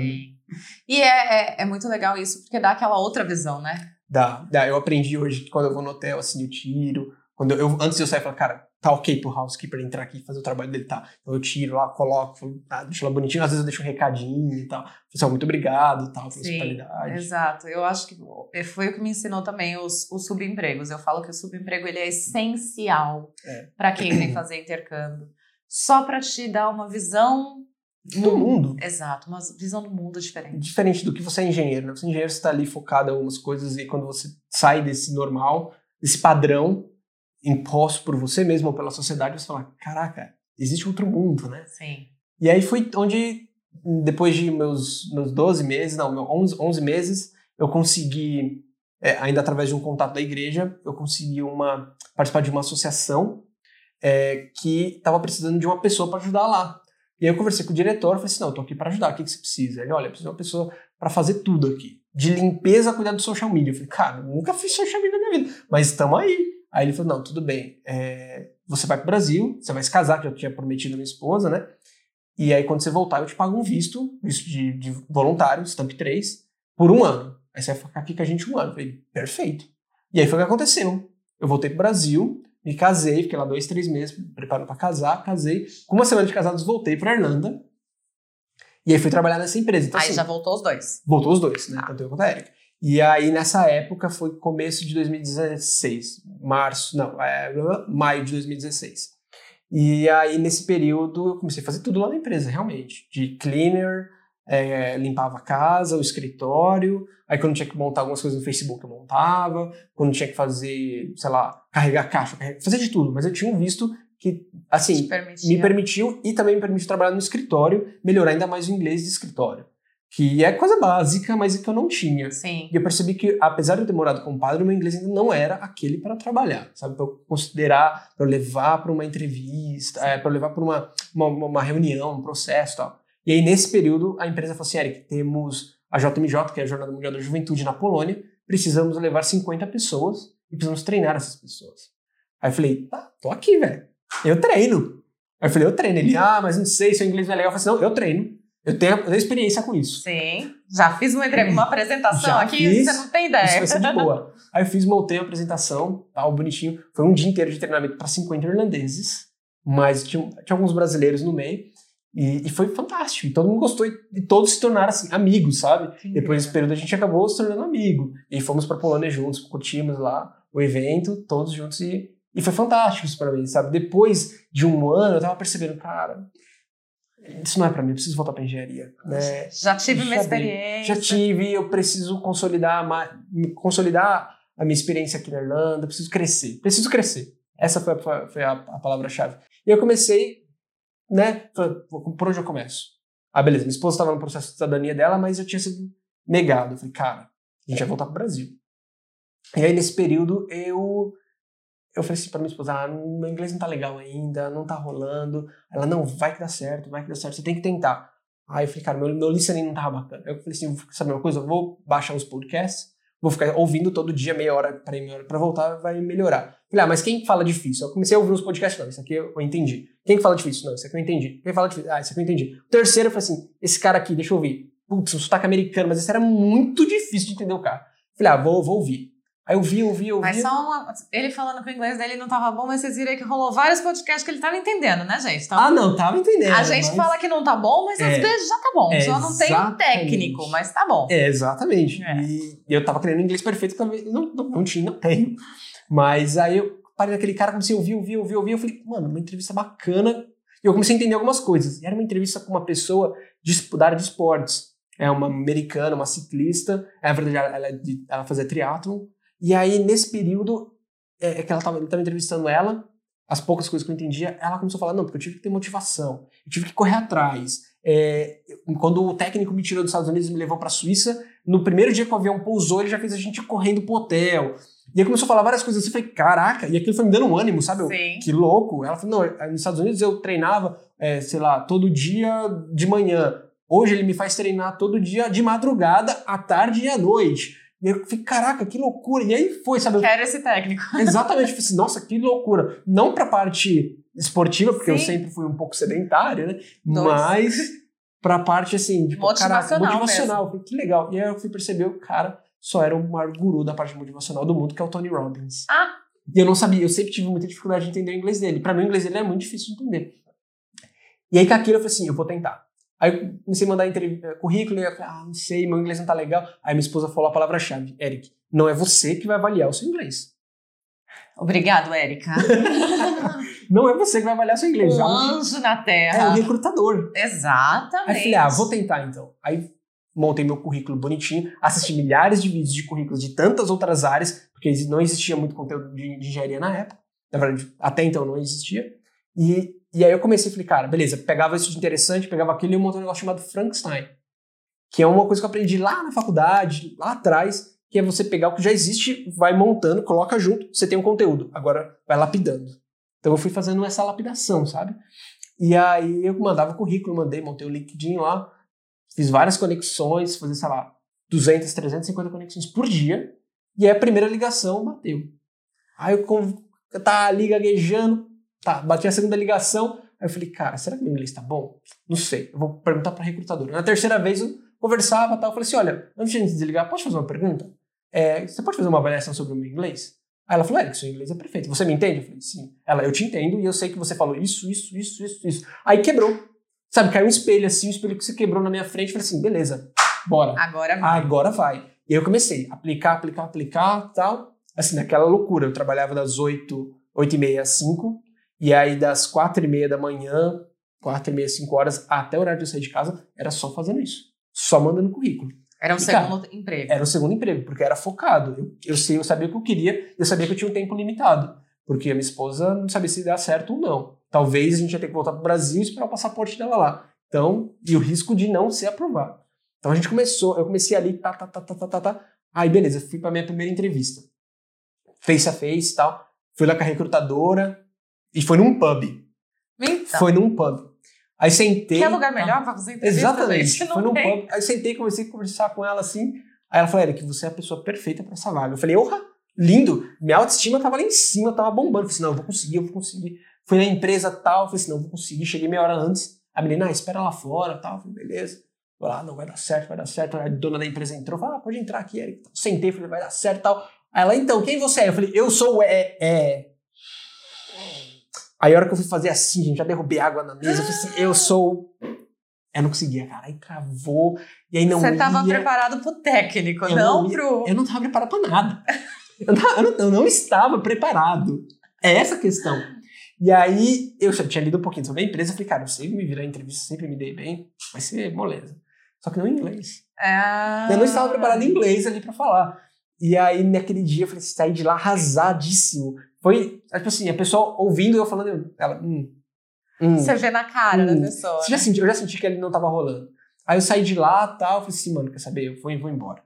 [SPEAKER 1] E é, é, é muito legal isso, porque dá aquela outra visão, né?
[SPEAKER 2] Dá, dá. Eu aprendi hoje que quando eu vou no hotel, assim, eu tiro. Quando eu, eu- antes de eu sair, eu falo, cara, tá ok pro housekeeper entrar aqui e fazer o trabalho dele, tá? Então eu tiro lá, coloco, ah, deixo lá bonitinho. Às vezes eu deixo um recadinho e tal. Pessoal, muito obrigado e tal, pela
[SPEAKER 1] Sim,
[SPEAKER 2] hospitalidade.
[SPEAKER 1] Exato. Eu acho que foi o que me ensinou também os, os subempregos. Eu falo que o subemprego ele é essencial
[SPEAKER 2] É.
[SPEAKER 1] para quem vem (clears throat) fazer intercâmbio. Só para te dar uma visão
[SPEAKER 2] Do mundo.
[SPEAKER 1] Exato, uma visão do mundo diferente.
[SPEAKER 2] Diferente do que você é engenheiro, né? Você é engenheiro, você tá ali focado em algumas coisas e quando você sai desse normal, desse padrão imposto por você mesmo ou pela sociedade, você fala, caraca, existe outro mundo, né?
[SPEAKER 1] Sim.
[SPEAKER 2] E aí foi onde, depois de meus, meus 12 meses, não, meus 11, 11 meses, eu consegui, é, ainda através de um contato da igreja, eu consegui uma, participar de uma associação é, que estava precisando de uma pessoa para ajudar lá. E aí eu conversei com o diretor, falei assim, não, eu tô aqui para ajudar, o que, que você precisa? Ele, olha, eu preciso de uma pessoa para fazer tudo aqui. De limpeza cuidar do social media. Eu falei, cara, nunca fiz social media na minha vida, mas estamos aí. Aí ele falou, não, tudo bem, é, você vai pro Brasil, você vai se casar, que eu tinha prometido a minha esposa, né? E aí quando você voltar, eu te pago um visto, visto de, de voluntário, Stamp 3, por um ano. Aí você vai ficar aqui com a gente um ano. Eu falei, perfeito. E aí foi o que aconteceu. Eu voltei pro Brasil, me casei, fiquei lá dois, três meses preparando para casar, casei. Com uma semana de casados, voltei para Irlanda. E aí fui trabalhar nessa empresa. Então,
[SPEAKER 1] aí
[SPEAKER 2] assim,
[SPEAKER 1] já voltou os dois.
[SPEAKER 2] Voltou os dois, né? Tanto eu quanto a Erika. E aí, nessa época, foi começo de 2016. Março, não, é, maio de 2016. E aí, nesse período, eu comecei a fazer tudo lá na empresa, realmente. De cleaner, é, limpava a casa, o escritório. Aí quando tinha que montar algumas coisas no Facebook eu montava. Quando tinha que fazer, sei lá, carregar caixa, fazer de tudo. Mas eu tinha um visto que, assim, me permitiu e também me permitiu trabalhar no escritório, melhorar ainda mais o inglês de escritório. Que é coisa básica, mas que eu não tinha.
[SPEAKER 1] Sim.
[SPEAKER 2] E eu percebi que, apesar de eu ter morado com o padre, o meu inglês ainda não era aquele para trabalhar, sabe? Para eu considerar, para eu levar para uma entrevista, é, para eu levar para uma, uma, uma reunião, um processo e tal. E aí, nesse período, a empresa falou assim: Eric, temos a JMJ, que é a Jornada Mundial da Juventude na Polônia, precisamos levar 50 pessoas e precisamos treinar essas pessoas. Aí eu falei: tá, tô aqui, velho. Eu treino. Aí eu falei: eu treino. Ele, (laughs) ah, mas não sei se o inglês é legal. Eu falei: não, eu treino. Eu tenho, experiência com isso.
[SPEAKER 1] Sim. Já fiz uma, uma apresentação
[SPEAKER 2] Já
[SPEAKER 1] aqui,
[SPEAKER 2] fiz,
[SPEAKER 1] você não tem ideia.
[SPEAKER 2] Isso vai ser de boa. Aí eu fiz, montei a apresentação, tal, bonitinho. Foi um dia inteiro de treinamento para 50 irlandeses, mas tinha, tinha alguns brasileiros no meio. E, e, foi fantástico. E todo mundo gostou e, e todos se tornaram assim, amigos, sabe? Sim, Depois desse período a gente acabou se tornando amigo. E fomos para Polônia juntos, curtimos lá o evento, todos juntos. E, e foi fantástico isso para mim, sabe? Depois de um ano eu tava percebendo, cara, isso não é para mim, eu preciso voltar para engenharia. Né?
[SPEAKER 1] Já tive uma experiência.
[SPEAKER 2] Já tive, eu preciso consolidar, consolidar a minha experiência aqui na Irlanda, preciso crescer, preciso crescer. Essa foi a, foi a, a palavra-chave. E eu comecei né? Por onde eu começo? Ah, beleza, minha esposa estava no processo de cidadania dela, mas eu tinha sido negado. Eu falei, cara, a gente vai voltar pro Brasil. E aí, nesse período, eu eu falei assim pra minha esposa, ah, meu inglês não tá legal ainda, não tá rolando. Ela, não, vai que dá certo, vai que dá certo, você tem que tentar. Aí eu falei, cara, meu, meu listening não tava bacana. Eu falei assim, sabe uma coisa, eu vou baixar os podcasts, vou ficar ouvindo todo dia, meia hora para meia hora pra voltar, vai melhorar. Falei, ah, mas quem fala difícil? Eu comecei a ouvir uns podcasts, não, isso aqui eu entendi. Quem fala difícil? Não, isso aqui eu entendi. Quem fala difícil? Ah, isso aqui eu entendi. O terceiro eu falei assim, esse cara aqui, deixa eu ouvir. Putz, um sotaque americano, mas esse era muito difícil de entender o cara. Falei, ah, vou, vou ouvir. Aí eu vi, ouvi, ouvi.
[SPEAKER 1] Mas só uma, ele falando que o inglês dele não tava bom, mas vocês viram aí que rolou vários podcasts que ele tava entendendo, né, gente?
[SPEAKER 2] Então, ah, não, tava entendendo.
[SPEAKER 1] A gente
[SPEAKER 2] mas...
[SPEAKER 1] fala que não tá bom, mas
[SPEAKER 2] é,
[SPEAKER 1] às vezes já tá bom.
[SPEAKER 2] É,
[SPEAKER 1] só não tem um técnico, mas tá bom.
[SPEAKER 2] É, exatamente. É. E eu tava querendo inglês perfeito, também não, não, não tinha, não tenho. Mas aí eu parei naquele cara, comecei a ouvir, ouvir, ouvir, ouvir. Eu falei, mano, uma entrevista bacana. E eu comecei a entender algumas coisas. E era uma entrevista com uma pessoa de, da área de esportes. É uma americana, uma ciclista. É, verdade, ela, ela, é ela fazia triatlon. E aí, nesse período, é, é que ela estava entrevistando ela, as poucas coisas que eu entendia, ela começou a falar, não, porque eu tive que ter motivação, eu tive que correr atrás. É, quando o técnico me tirou dos Estados Unidos e me levou para a Suíça, no primeiro dia que o avião pousou, ele já fez a gente correndo pro hotel. E aí começou a falar várias coisas assim, eu falei, caraca, e aquilo foi me dando um ânimo, sabe? Eu, que louco. Ela falou, não, nos Estados Unidos eu treinava, é, sei lá, todo dia de manhã. Hoje ele me faz treinar todo dia de madrugada, à tarde e à noite. E eu fiquei, caraca, que loucura. E aí foi, sabe?
[SPEAKER 1] Quero esse técnico. (laughs)
[SPEAKER 2] Exatamente. Eu falei assim, nossa, que loucura. Não pra parte esportiva, porque Sim. eu sempre fui um pouco sedentário, né? Dois. Mas pra parte, assim, tipo, motivacional. Motivacional. Falei, que legal. E aí eu fui perceber o cara só era o maior guru da parte motivacional do mundo, que é o Tony Robbins.
[SPEAKER 1] Ah!
[SPEAKER 2] E eu não sabia, eu sempre tive muita dificuldade de entender o inglês dele. Para mim, o inglês dele é muito difícil de entender. E aí, com aquilo, eu falei assim: eu vou tentar. Aí eu comecei a mandar currículo e eu falei, ah, não sei, meu inglês não tá legal. Aí minha esposa falou a palavra-chave, Eric, não é você que vai avaliar o seu inglês.
[SPEAKER 1] Obrigado, Érica. (laughs)
[SPEAKER 2] não é você que vai avaliar o seu inglês.
[SPEAKER 1] Um já anjo na terra.
[SPEAKER 2] É o recrutador.
[SPEAKER 1] Exatamente.
[SPEAKER 2] Aí eu falei, ah, vou tentar então. Aí montei meu currículo bonitinho, assisti milhares de vídeos de currículos de tantas outras áreas, porque não existia muito conteúdo de, de engenharia na época. Na verdade, até então não existia. E e aí eu comecei a falei, cara, beleza, pegava isso de interessante, pegava aquilo e eu um negócio chamado Frankenstein. Que é uma coisa que eu aprendi lá na faculdade, lá atrás, que é você pegar o que já existe, vai montando, coloca junto, você tem um conteúdo. Agora vai lapidando. Então eu fui fazendo essa lapidação, sabe? E aí eu mandava currículo, mandei, montei o LinkedIn lá, fiz várias conexões, fazia, sei lá, 200, 350 conexões por dia. E aí a primeira ligação bateu. Aí eu, eu tá ali gaguejando, tá, bati a segunda ligação, aí eu falei, cara, será que meu inglês tá bom? Não sei, eu vou perguntar pra recrutadora. Na terceira vez eu conversava tal, eu falei assim, olha, antes de desligar, posso fazer uma pergunta? É, você pode fazer uma avaliação sobre o meu inglês? Aí ela falou, Eric, seu inglês é perfeito. Você me entende? Eu falei, sim. Ela, eu te entendo e eu sei que você falou isso, isso, isso, isso, isso. Aí quebrou. Sabe, caiu um espelho assim, um espelho que você quebrou na minha frente. Eu falei assim, beleza, bora.
[SPEAKER 1] Agora vai.
[SPEAKER 2] Agora vai. E aí eu comecei a aplicar, aplicar, aplicar tal. Assim, naquela loucura. Eu trabalhava das 8, 8 e meia às 5. E aí das 4 e meia da manhã, 4 e meia, 5 horas, até o horário de eu sair de casa, era só fazendo isso. Só mandando currículo.
[SPEAKER 1] Era um
[SPEAKER 2] E,
[SPEAKER 1] segundo emprego.
[SPEAKER 2] Era o segundo emprego, porque era focado. Eu, eu, sei, eu sabia o que eu queria, eu sabia que eu tinha um tempo limitado. Porque a minha esposa não sabia se ia dar certo ou não. Talvez a gente ia ter que voltar para o Brasil e esperar o passaporte dela lá. Então, e o risco de não ser aprovado. Então a gente começou, eu comecei ali, tá, tá, tá, tá, tá, tá, tá. Aí beleza, fui para minha primeira entrevista. Face a face e tal. Fui lá com a recrutadora e foi num pub.
[SPEAKER 1] Então,
[SPEAKER 2] Foi num pub. Aí sentei.
[SPEAKER 1] que é lugar melhor pra fazer entrevista,
[SPEAKER 2] Exatamente. Foi num pub. Aí sentei, comecei a conversar com ela assim. Aí ela falou, Eric, você é a pessoa perfeita pra essa vaga. Eu falei, orra, lindo. Minha autoestima tava lá em cima, tava bombando. Eu falei assim, não, eu vou conseguir, eu vou conseguir. Fui na empresa tal, eu falei assim, não, eu vou conseguir. Cheguei meia hora antes. A menina, ah, espera lá fora tal. Eu falei, beleza. Vou lá, não vai dar certo, vai dar certo. A dona da empresa entrou, falou, ah, pode entrar aqui, Eric. Sentei, falei, vai dar certo tal. Aí ela, então, quem você é? Eu falei, eu sou o é, é. Aí a hora que eu fui fazer assim, gente, já derrubei água na mesa. Eu falei assim, eu sou. Eu não conseguia, cara. Aí travou, e aí não
[SPEAKER 1] Você tava
[SPEAKER 2] ia.
[SPEAKER 1] preparado pro técnico,
[SPEAKER 2] Eu
[SPEAKER 1] não,
[SPEAKER 2] não ia-
[SPEAKER 1] pro.
[SPEAKER 2] Eu não estava preparado para nada. Eu não, eu não- eu não estava preparado. É essa a questão. E aí, eu já tinha lido um pouquinho sobre a empresa. Falei, cara, eu sempre me virar em entrevista, sempre me dei bem. Vai ser moleza. Só que não em inglês.
[SPEAKER 1] Ah.
[SPEAKER 2] Eu não estava preparado em inglês ali para falar. E aí, naquele dia, eu falei, saí de lá arrasadíssimo. Foi, tipo assim, a pessoa ouvindo eu falando, ela, hum, hum.
[SPEAKER 1] Você vê na cara da
[SPEAKER 2] Hum.
[SPEAKER 1] pessoa.
[SPEAKER 2] Você já senti, eu já senti que ele não tava rolando. Aí eu saí de lá tal, falei assim, mano, quer saber? Eu vou, vou embora.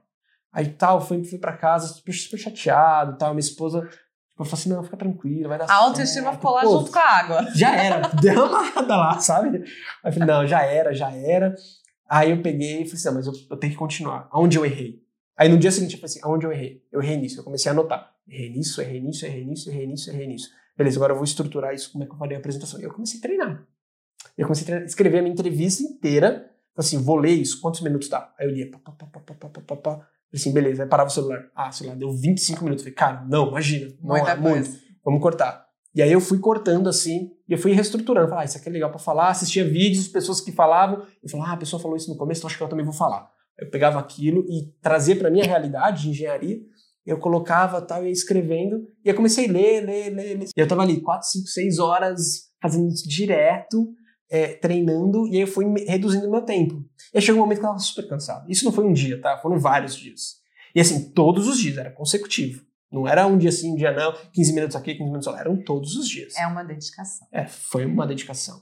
[SPEAKER 2] Aí tal, fui, fui pra casa, super, super chateado tal. Minha esposa tipo, falou assim: não, fica tranquilo, vai dar
[SPEAKER 1] A autoestima
[SPEAKER 2] certo.
[SPEAKER 1] ficou lá junto com a água.
[SPEAKER 2] Já era, (laughs) derramada lá, sabe? Aí eu falei, não, já era, já era. Aí eu peguei e falei assim, não, mas eu, eu tenho que continuar. Aonde eu errei? Aí no dia seguinte eu falei assim, aonde eu errei? Eu errei nisso. Eu comecei a anotar. Errei nisso, errei nisso, errei nisso, errei nisso, errei nisso. Beleza, agora eu vou estruturar isso, como é que eu farei a apresentação. E eu comecei a treinar. Eu comecei a treinar, escrever a minha entrevista inteira. Assim, vou ler isso, quantos minutos dá? Aí eu lia, pá, pá, pá, pá, pá, pá, pá, pá. Falei assim, beleza, aí parava o celular. Ah, o celular deu 25 minutos. Falei, cara, não, imagina. Não,
[SPEAKER 1] Muita
[SPEAKER 2] é muito. Vamos cortar. E aí eu fui cortando assim, e eu fui reestruturando. Falei, ah, isso aqui é legal pra falar. Assistia vídeos, pessoas que falavam. Eu falava, ah, a pessoa falou isso no começo, então acho que eu também vou falar. Eu pegava aquilo e trazia pra minha realidade de engenharia. Eu colocava tal, ia escrevendo. E eu comecei a ler, ler, ler, ler. E eu tava ali 4, 5, 6 horas fazendo isso direto, é, treinando. E aí eu fui reduzindo o meu tempo. E aí chegou um momento que eu tava super cansado. Isso não foi um dia, tá? Foram vários dias. E assim, todos os dias, era consecutivo. Não era um dia sim, um dia não, 15 minutos aqui, 15 minutos lá. Eram todos os dias.
[SPEAKER 1] É uma dedicação.
[SPEAKER 2] É, foi uma dedicação.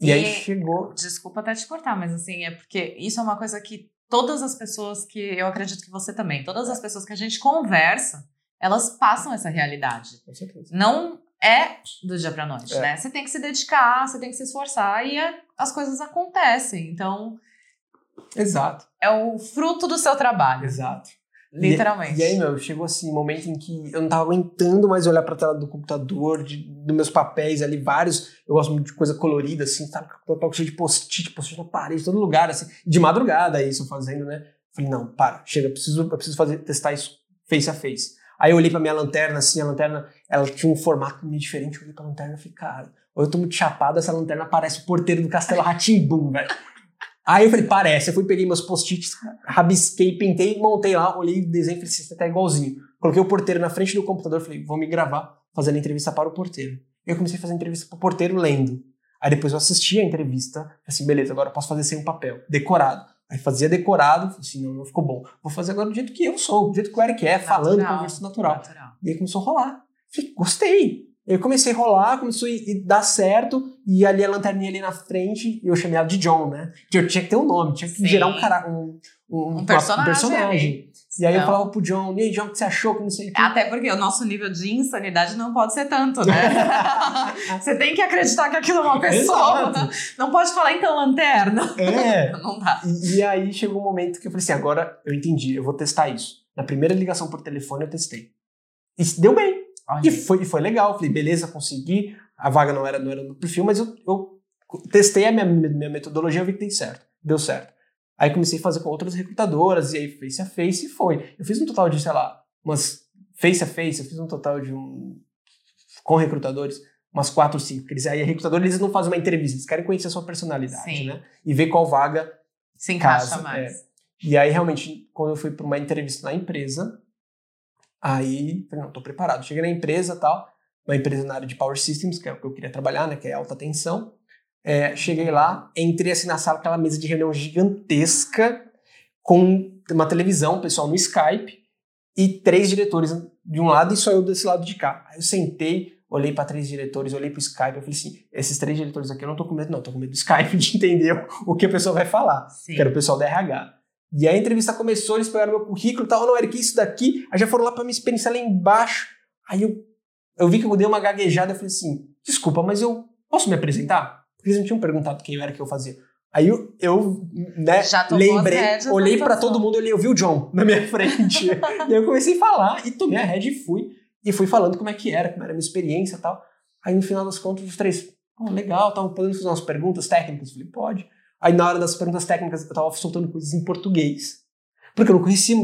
[SPEAKER 2] E,
[SPEAKER 1] E-
[SPEAKER 2] aí chegou.
[SPEAKER 1] Desculpa até te cortar, mas assim, é porque isso é uma coisa que todas as pessoas que eu acredito que você também, todas as pessoas que a gente conversa, elas passam essa realidade.
[SPEAKER 2] Com certeza.
[SPEAKER 1] Não é do dia pra noite,
[SPEAKER 2] É.
[SPEAKER 1] né? Você tem que se dedicar, você tem que se esforçar e é- as coisas acontecem. Então,
[SPEAKER 2] Exato,
[SPEAKER 1] é o fruto do seu trabalho,
[SPEAKER 2] exato.
[SPEAKER 1] Literalmente.
[SPEAKER 2] E, e aí, meu, chegou assim momento em que eu não tava aguentando mais olhar pra tela do computador, de, dos meus papéis ali, vários. Eu gosto muito de coisa colorida, assim, sabe? Papel cheio de post-it, post-it na parede, todo lugar, assim. De madrugada, isso fazendo, né? Falei, não, para, chega, eu preciso, eu preciso fazer, testar isso face a face. Aí eu olhei pra minha lanterna, assim, a lanterna, ela tinha um formato meio diferente. Eu olhei pra lanterna e falei, cara, ou eu tô muito chapado, essa lanterna parece o porteiro do Castelo Ratimbum, velho. Aí eu falei, parece. Eu fui, peguei meus post-its, rabisquei, pintei, montei lá, olhei o desenho falei, você tá igualzinho. Coloquei o porteiro na frente do computador, falei, vou me gravar fazendo entrevista para o porteiro. Eu comecei a fazer entrevista para o porteiro lendo. Aí depois eu assisti a entrevista, falei assim, beleza, agora eu posso fazer sem um papel, decorado. Aí fazia decorado, falei assim, não, não ficou bom. Vou fazer agora do jeito que eu sou, do jeito que o Eric é, falando,
[SPEAKER 1] Natural,
[SPEAKER 2] conversa natural.
[SPEAKER 1] natural.
[SPEAKER 2] E aí começou a rolar. Falei, gostei. Eu comecei a rolar, começou a dar certo, e ali a lanterninha ali na frente, eu chamei ela de John, né? Que eu tinha que ter um nome, tinha que
[SPEAKER 1] Sim.
[SPEAKER 2] gerar um cara, um, um, uma-
[SPEAKER 1] personagem
[SPEAKER 2] personagem. E aí eu
[SPEAKER 1] Não.
[SPEAKER 2] falava pro John, e aí, John, o que você achou? Que não sei o que.
[SPEAKER 1] Até porque o nosso nível de insanidade não pode ser tanto, né? (laughs) Você tem que acreditar que aquilo é uma pessoa.
[SPEAKER 2] Exato.
[SPEAKER 1] Não pode falar, então, lanterna.
[SPEAKER 2] É. (laughs)
[SPEAKER 1] Não dá.
[SPEAKER 2] E, e aí chegou um momento que eu falei assim, agora eu entendi, eu vou testar isso. Na primeira ligação por telefone eu testei. E deu bem. E foi, e foi legal. Falei, beleza, consegui. A vaga não era, não era no perfil, mas eu, eu testei a minha, minha metodologia e vi que deu certo. Deu certo. Aí comecei a fazer com outras recrutadoras, e aí face a face e foi. Eu fiz um total de, sei lá, umas face a face, eu fiz um total de um. com recrutadores, umas quatro, cinco. Eles, aí, recrutadores, eles não fazem uma entrevista, eles querem conhecer a sua personalidade,
[SPEAKER 1] Sim.
[SPEAKER 2] né? E ver qual vaga
[SPEAKER 1] Se encaixa
[SPEAKER 2] casa,
[SPEAKER 1] mais.
[SPEAKER 2] e aí, realmente, quando eu fui para uma entrevista na empresa, aí, falei, não, tô preparado. Cheguei na empresa tal, uma empresa na área de Power Systems, que é o que eu queria trabalhar, né, que é alta tensão. É, cheguei lá, entrei assim na sala, aquela mesa de reunião gigantesca, com uma televisão, o pessoal no Skype, e três diretores de um lado e só eu desse lado de cá. Aí eu sentei, olhei para três diretores, olhei pro Skype, eu falei assim, esses três diretores aqui eu não tô com medo não, tô com medo do Skype (laughs) de entender o que a pessoa vai falar
[SPEAKER 1] Sim.
[SPEAKER 2] que era o pessoal da RH. E aí a entrevista começou, eles pegaram meu currículo e tal, não, Eric, isso daqui, aí já foram lá pra minha experiência lá embaixo. Aí eu, eu vi que eu dei uma gaguejada, eu falei assim, desculpa, mas eu posso me apresentar? Porque eles não tinham perguntado quem era que eu fazia. Aí eu, eu né, lembrei, olhei pra
[SPEAKER 1] situação.
[SPEAKER 2] todo mundo, olhei, eu vi o John na minha (laughs) frente. e aí eu comecei a falar, e tomei a rédea e fui. E fui falando como é que era, como era a minha experiência e tal. Aí no final das contas, os três, oh, legal, estavam podendo fazer umas perguntas técnicas? Eu falei, pode. Aí na hora das perguntas técnicas, eu tava soltando coisas em português. Porque eu não conhecia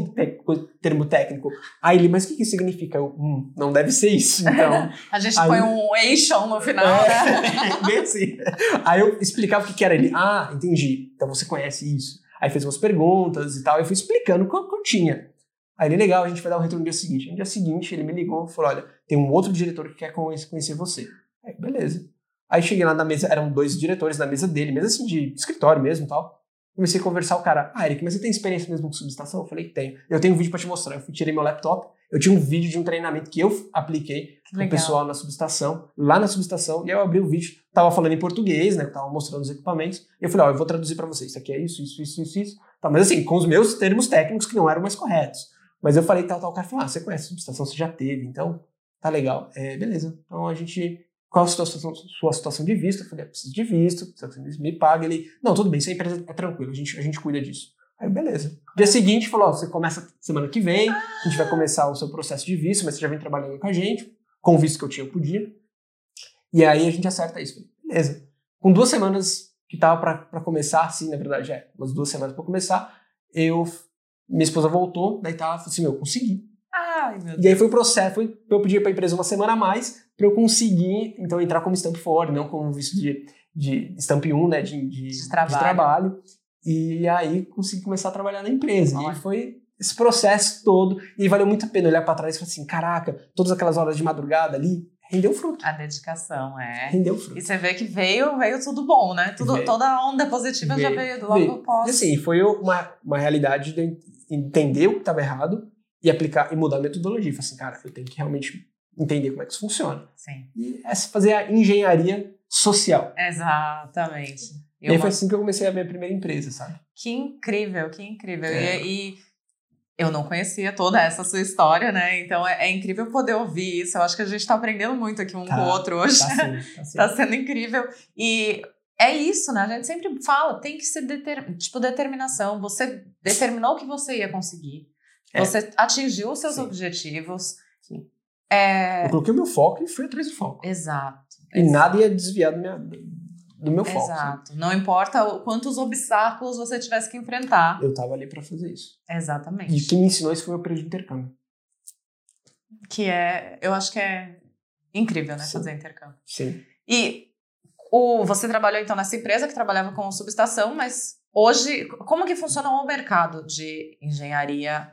[SPEAKER 2] co- termo técnico. Aí ele, mas o que, que significa? Eu, hum, não deve ser isso, então. (laughs)
[SPEAKER 1] A gente
[SPEAKER 2] Aí-
[SPEAKER 1] põe um eixão no final, né?
[SPEAKER 2] É, (laughs) bem assim. Aí eu explicava o que, que era ele. Ah, entendi. Então você conhece isso. Aí fez umas perguntas e tal. Eu fui explicando o que eu, tinha. Aí ele, legal, a gente vai dar um retorno no dia seguinte. No dia seguinte, ele me ligou e falou: olha, tem um outro diretor que quer conhecer você. Aí, beleza. Aí cheguei lá na mesa, eram dois diretores na mesa dele, mesa assim de escritório mesmo e tal. Comecei a conversar, o cara, ah, Eric, mas você tem experiência mesmo com subestação? Eu falei, tenho. Eu tenho um vídeo pra te mostrar. Eu fui, tirei meu laptop, eu tinha um vídeo de um treinamento que eu apliquei
[SPEAKER 1] Que
[SPEAKER 2] o
[SPEAKER 1] legal.
[SPEAKER 2] pessoal na subestação, lá na subestação, e aí eu abri o vídeo, tava falando em português, né, tava mostrando os equipamentos, e eu falei, ó, eu vou traduzir pra vocês, isso aqui é isso, isso, isso, isso, isso, tá, mas assim, com os meus termos técnicos que não eram mais corretos, mas eu falei tal, tal, o cara falou, ah, você conhece a subestação, você já teve, então, tá legal, é, beleza, então a gente, qual a situação, sua situação de visto? Eu falei, ah, preciso de visto, você me pague, ele, não, tudo bem, isso a empresa é tranquilo, a gente, a gente cuida disso. Aí, beleza. Dia seguinte, falou, você começa semana que vem, a gente vai começar o seu processo de visto, mas você já vem trabalhando com a gente, com o visto que eu tinha, eu podia. E aí a gente acerta isso. Falei, beleza. Com duas semanas que tava pra começar, assim, na verdade, é, umas duas semanas pra começar, eu, minha esposa voltou da Itália, falou assim, meu, consegui.
[SPEAKER 1] Ai, meu Deus.
[SPEAKER 2] E aí foi o processo, foi, eu pedi pra empresa uma semana a mais pra eu conseguir, então, entrar como Stamp Ford, não como visto de, de Stamp 1, né, de, de,
[SPEAKER 1] De trabalho.
[SPEAKER 2] trabalho. E aí consegui começar a trabalhar na empresa. E
[SPEAKER 1] Olha.
[SPEAKER 2] aí foi esse processo todo, e valeu muito a pena olhar pra trás e falar assim, caraca, todas aquelas horas de madrugada ali, rendeu fruto.
[SPEAKER 1] A dedicação, é.
[SPEAKER 2] Rendeu fruto.
[SPEAKER 1] E você vê que veio, veio tudo bom, né? Tudo,
[SPEAKER 2] Veio.
[SPEAKER 1] Toda a onda positiva já
[SPEAKER 2] Veio,
[SPEAKER 1] veio logo
[SPEAKER 2] veio.
[SPEAKER 1] após.
[SPEAKER 2] E assim, foi uma, uma realidade de entender o que estava errado e aplicar e mudar a metodologia. Falei assim, cara, eu tenho que realmente entender como é que isso funciona.
[SPEAKER 1] Sim,
[SPEAKER 2] E essa fazer a engenharia social.
[SPEAKER 1] exatamente.
[SPEAKER 2] E, aí
[SPEAKER 1] uma-
[SPEAKER 2] foi assim que eu comecei a minha primeira empresa, sabe?
[SPEAKER 1] Que incrível, que incrível.
[SPEAKER 2] É.
[SPEAKER 1] E, e eu não conhecia toda essa sua história, né? Então é, é incrível poder ouvir isso. Eu acho que a gente tá aprendendo muito aqui um
[SPEAKER 2] Tá,
[SPEAKER 1] com o outro hoje.
[SPEAKER 2] Tá sim, (laughs) tá sim.
[SPEAKER 1] Tá sendo incrível. E é isso, né? A gente sempre fala, tem que ser deter... tipo determinação. Você determinou que você ia conseguir.
[SPEAKER 2] É.
[SPEAKER 1] Você atingiu os seus
[SPEAKER 2] Sim.
[SPEAKER 1] objetivos.
[SPEAKER 2] Sim.
[SPEAKER 1] É...
[SPEAKER 2] Eu coloquei o meu foco e fui atrás do foco.
[SPEAKER 1] Exato.
[SPEAKER 2] E nada ia desviar do, minha- do meu foco.
[SPEAKER 1] Exato. Não importa quantos obstáculos você tivesse que enfrentar.
[SPEAKER 2] Eu tava ali pra fazer isso.
[SPEAKER 1] Exatamente.
[SPEAKER 2] E o que me ensinou isso foi o meu período de intercâmbio.
[SPEAKER 1] Que é, eu acho que é incrível, né?
[SPEAKER 2] Sim.
[SPEAKER 1] Fazer intercâmbio.
[SPEAKER 2] Sim.
[SPEAKER 1] E o, você trabalhou então nessa empresa que trabalhava com subestação, mas hoje, como que funciona o mercado de engenharia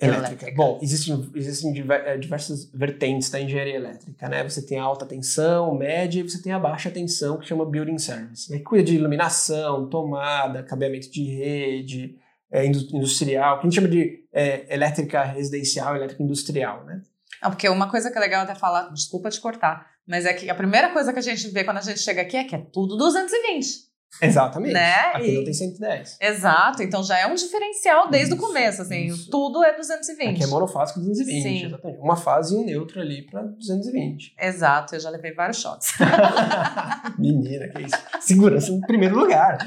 [SPEAKER 2] Elétrica.
[SPEAKER 1] Elétrica.
[SPEAKER 2] Bom, existem, existem eh, diversas vertentes da engenharia elétrica, né? Você tem a alta tensão, média, e você tem a baixa tensão, que chama Building Service, né? Que cuida de iluminação, tomada, cabeamento de rede, indu- industrial, que a gente chama de eh, elétrica residencial, elétrica industrial, né?
[SPEAKER 1] Não, porque uma coisa que é legal até falar, desculpa te cortar, mas é que a primeira coisa que a gente vê quando a gente chega aqui é que é tudo 220.
[SPEAKER 2] Exatamente.
[SPEAKER 1] Né?
[SPEAKER 2] Aqui
[SPEAKER 1] E-
[SPEAKER 2] não tem 110.
[SPEAKER 1] Exato, então já é um diferencial desde o
[SPEAKER 2] Isso,
[SPEAKER 1] começo, assim,
[SPEAKER 2] isso.
[SPEAKER 1] tudo é 220.
[SPEAKER 2] Aqui é monofásico 220,
[SPEAKER 1] Sim.
[SPEAKER 2] exatamente. Uma fase e um neutro ali pra 220.
[SPEAKER 1] Exato, eu já levei vários choques. (laughs)
[SPEAKER 2] Menina, que isso. Segurança em primeiro lugar.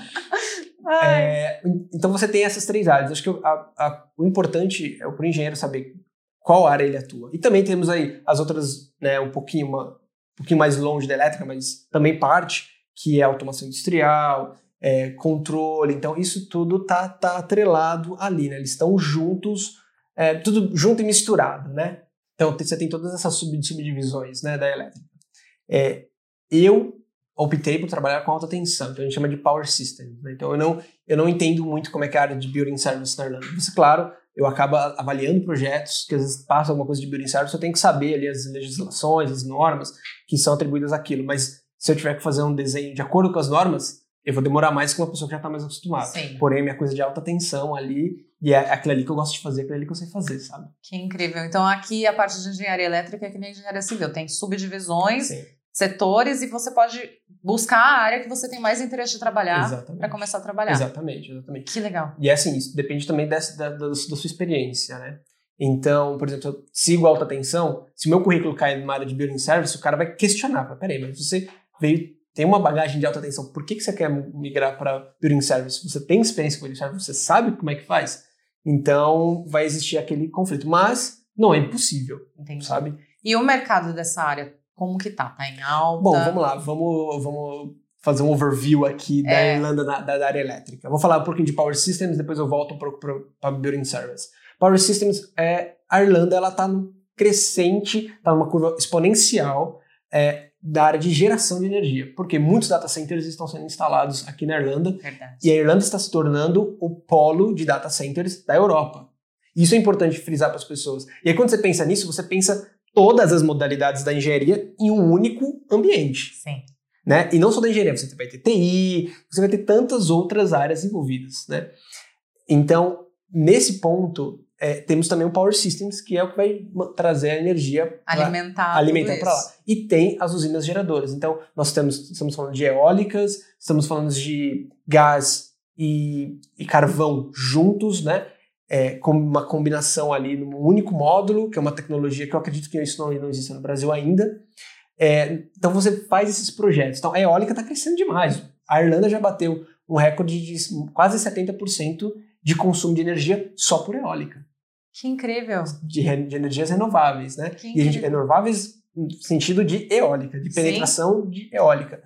[SPEAKER 2] É, então você tem essas três áreas. Acho que o- a- a- o importante é o engenheiro saber qual área ele atua. E também temos aí as outras, né, um pouquinho, uma- um pouquinho mais longe da elétrica, mas também parte, que é automação industrial, é, controle. Então isso tudo tá, tá atrelado ali, né? Eles estão juntos, é, tudo junto e misturado, né? Então você tem todas essas sub- subdivisões né, da elétrica. É, eu optei por trabalhar com alta tensão, então a gente chama de power systems. Né? Então eu não, eu não entendo muito como é que é a área de building service na Irlanda. Mas, claro, eu acabo avaliando projetos que às vezes passam alguma coisa de building service, eu tenho que saber ali as legislações, as normas que são atribuídas àquilo. Mas se eu tiver que fazer um desenho de acordo com as normas, eu vou demorar mais que uma pessoa que já está mais acostumada.
[SPEAKER 1] Sim.
[SPEAKER 2] Porém, minha coisa de alta tensão ali, e é aquilo ali que eu gosto de fazer, aquilo ali que eu sei fazer, sabe?
[SPEAKER 1] que incrível. Então aqui a parte de engenharia elétrica é que nem engenharia civil, tem subdivisões,
[SPEAKER 2] Sim,
[SPEAKER 1] setores e você pode buscar a área que você tem mais interesse de trabalhar para começar a trabalhar.
[SPEAKER 2] Exatamente, exatamente.
[SPEAKER 1] Que legal.
[SPEAKER 2] E é assim, isso depende também dessa, da, da, da sua experiência, né? Então, por exemplo, se eu sigo alta tensão, se o meu currículo cai numa área de building service, o cara vai questionar, peraí, mas você veio, tem uma bagagem de alta tensão, por que, que você quer migrar para building service? Você tem experiência com building service, você sabe como é que faz? Então, vai existir aquele conflito, mas não é impossível,
[SPEAKER 1] Entendi.
[SPEAKER 2] sabe?
[SPEAKER 1] E o mercado dessa área, como que tá? Tá em alta?
[SPEAKER 2] Bom, vamos lá, vamos, vamos fazer um overview aqui da
[SPEAKER 1] É.
[SPEAKER 2] Irlanda da, da área elétrica. Vou falar um pouquinho de Power Systems, depois eu volto um pouco para Building Service. Power Systems, é, a Irlanda ela está no crescente, está numa curva exponencial é, da área de geração de energia, porque muitos data centers estão sendo instalados aqui na Irlanda
[SPEAKER 1] Verdade.
[SPEAKER 2] e a Irlanda está se tornando o polo de data centers da Europa. Isso é importante frisar para as pessoas. E aí, quando você pensa nisso, você pensa todas as modalidades da engenharia em um único ambiente.
[SPEAKER 1] Sim.
[SPEAKER 2] Né? E não só da engenharia, você vai ter TI, você vai ter tantas outras áreas envolvidas. Né? Então, nesse ponto, é, temos também o Power Systems, que é o que vai trazer a energia
[SPEAKER 1] Alimentar.
[SPEAKER 2] alimentar para lá. E tem as usinas geradoras. Então, nós temos, estamos falando de eólicas, estamos falando de gás e, e carvão juntos, né? É, com uma combinação ali num único módulo, que é uma tecnologia que eu acredito que isso não, não existe no Brasil ainda. É, então, você faz esses projetos. Então, a eólica está crescendo demais. A Irlanda já bateu um recorde de quase 70% de consumo de energia só por eólica,
[SPEAKER 1] Que incrível.
[SPEAKER 2] de, de energias renováveis, né?
[SPEAKER 1] Que
[SPEAKER 2] E gente, renováveis no sentido de eólica, de
[SPEAKER 1] Sim.
[SPEAKER 2] penetração de eólica.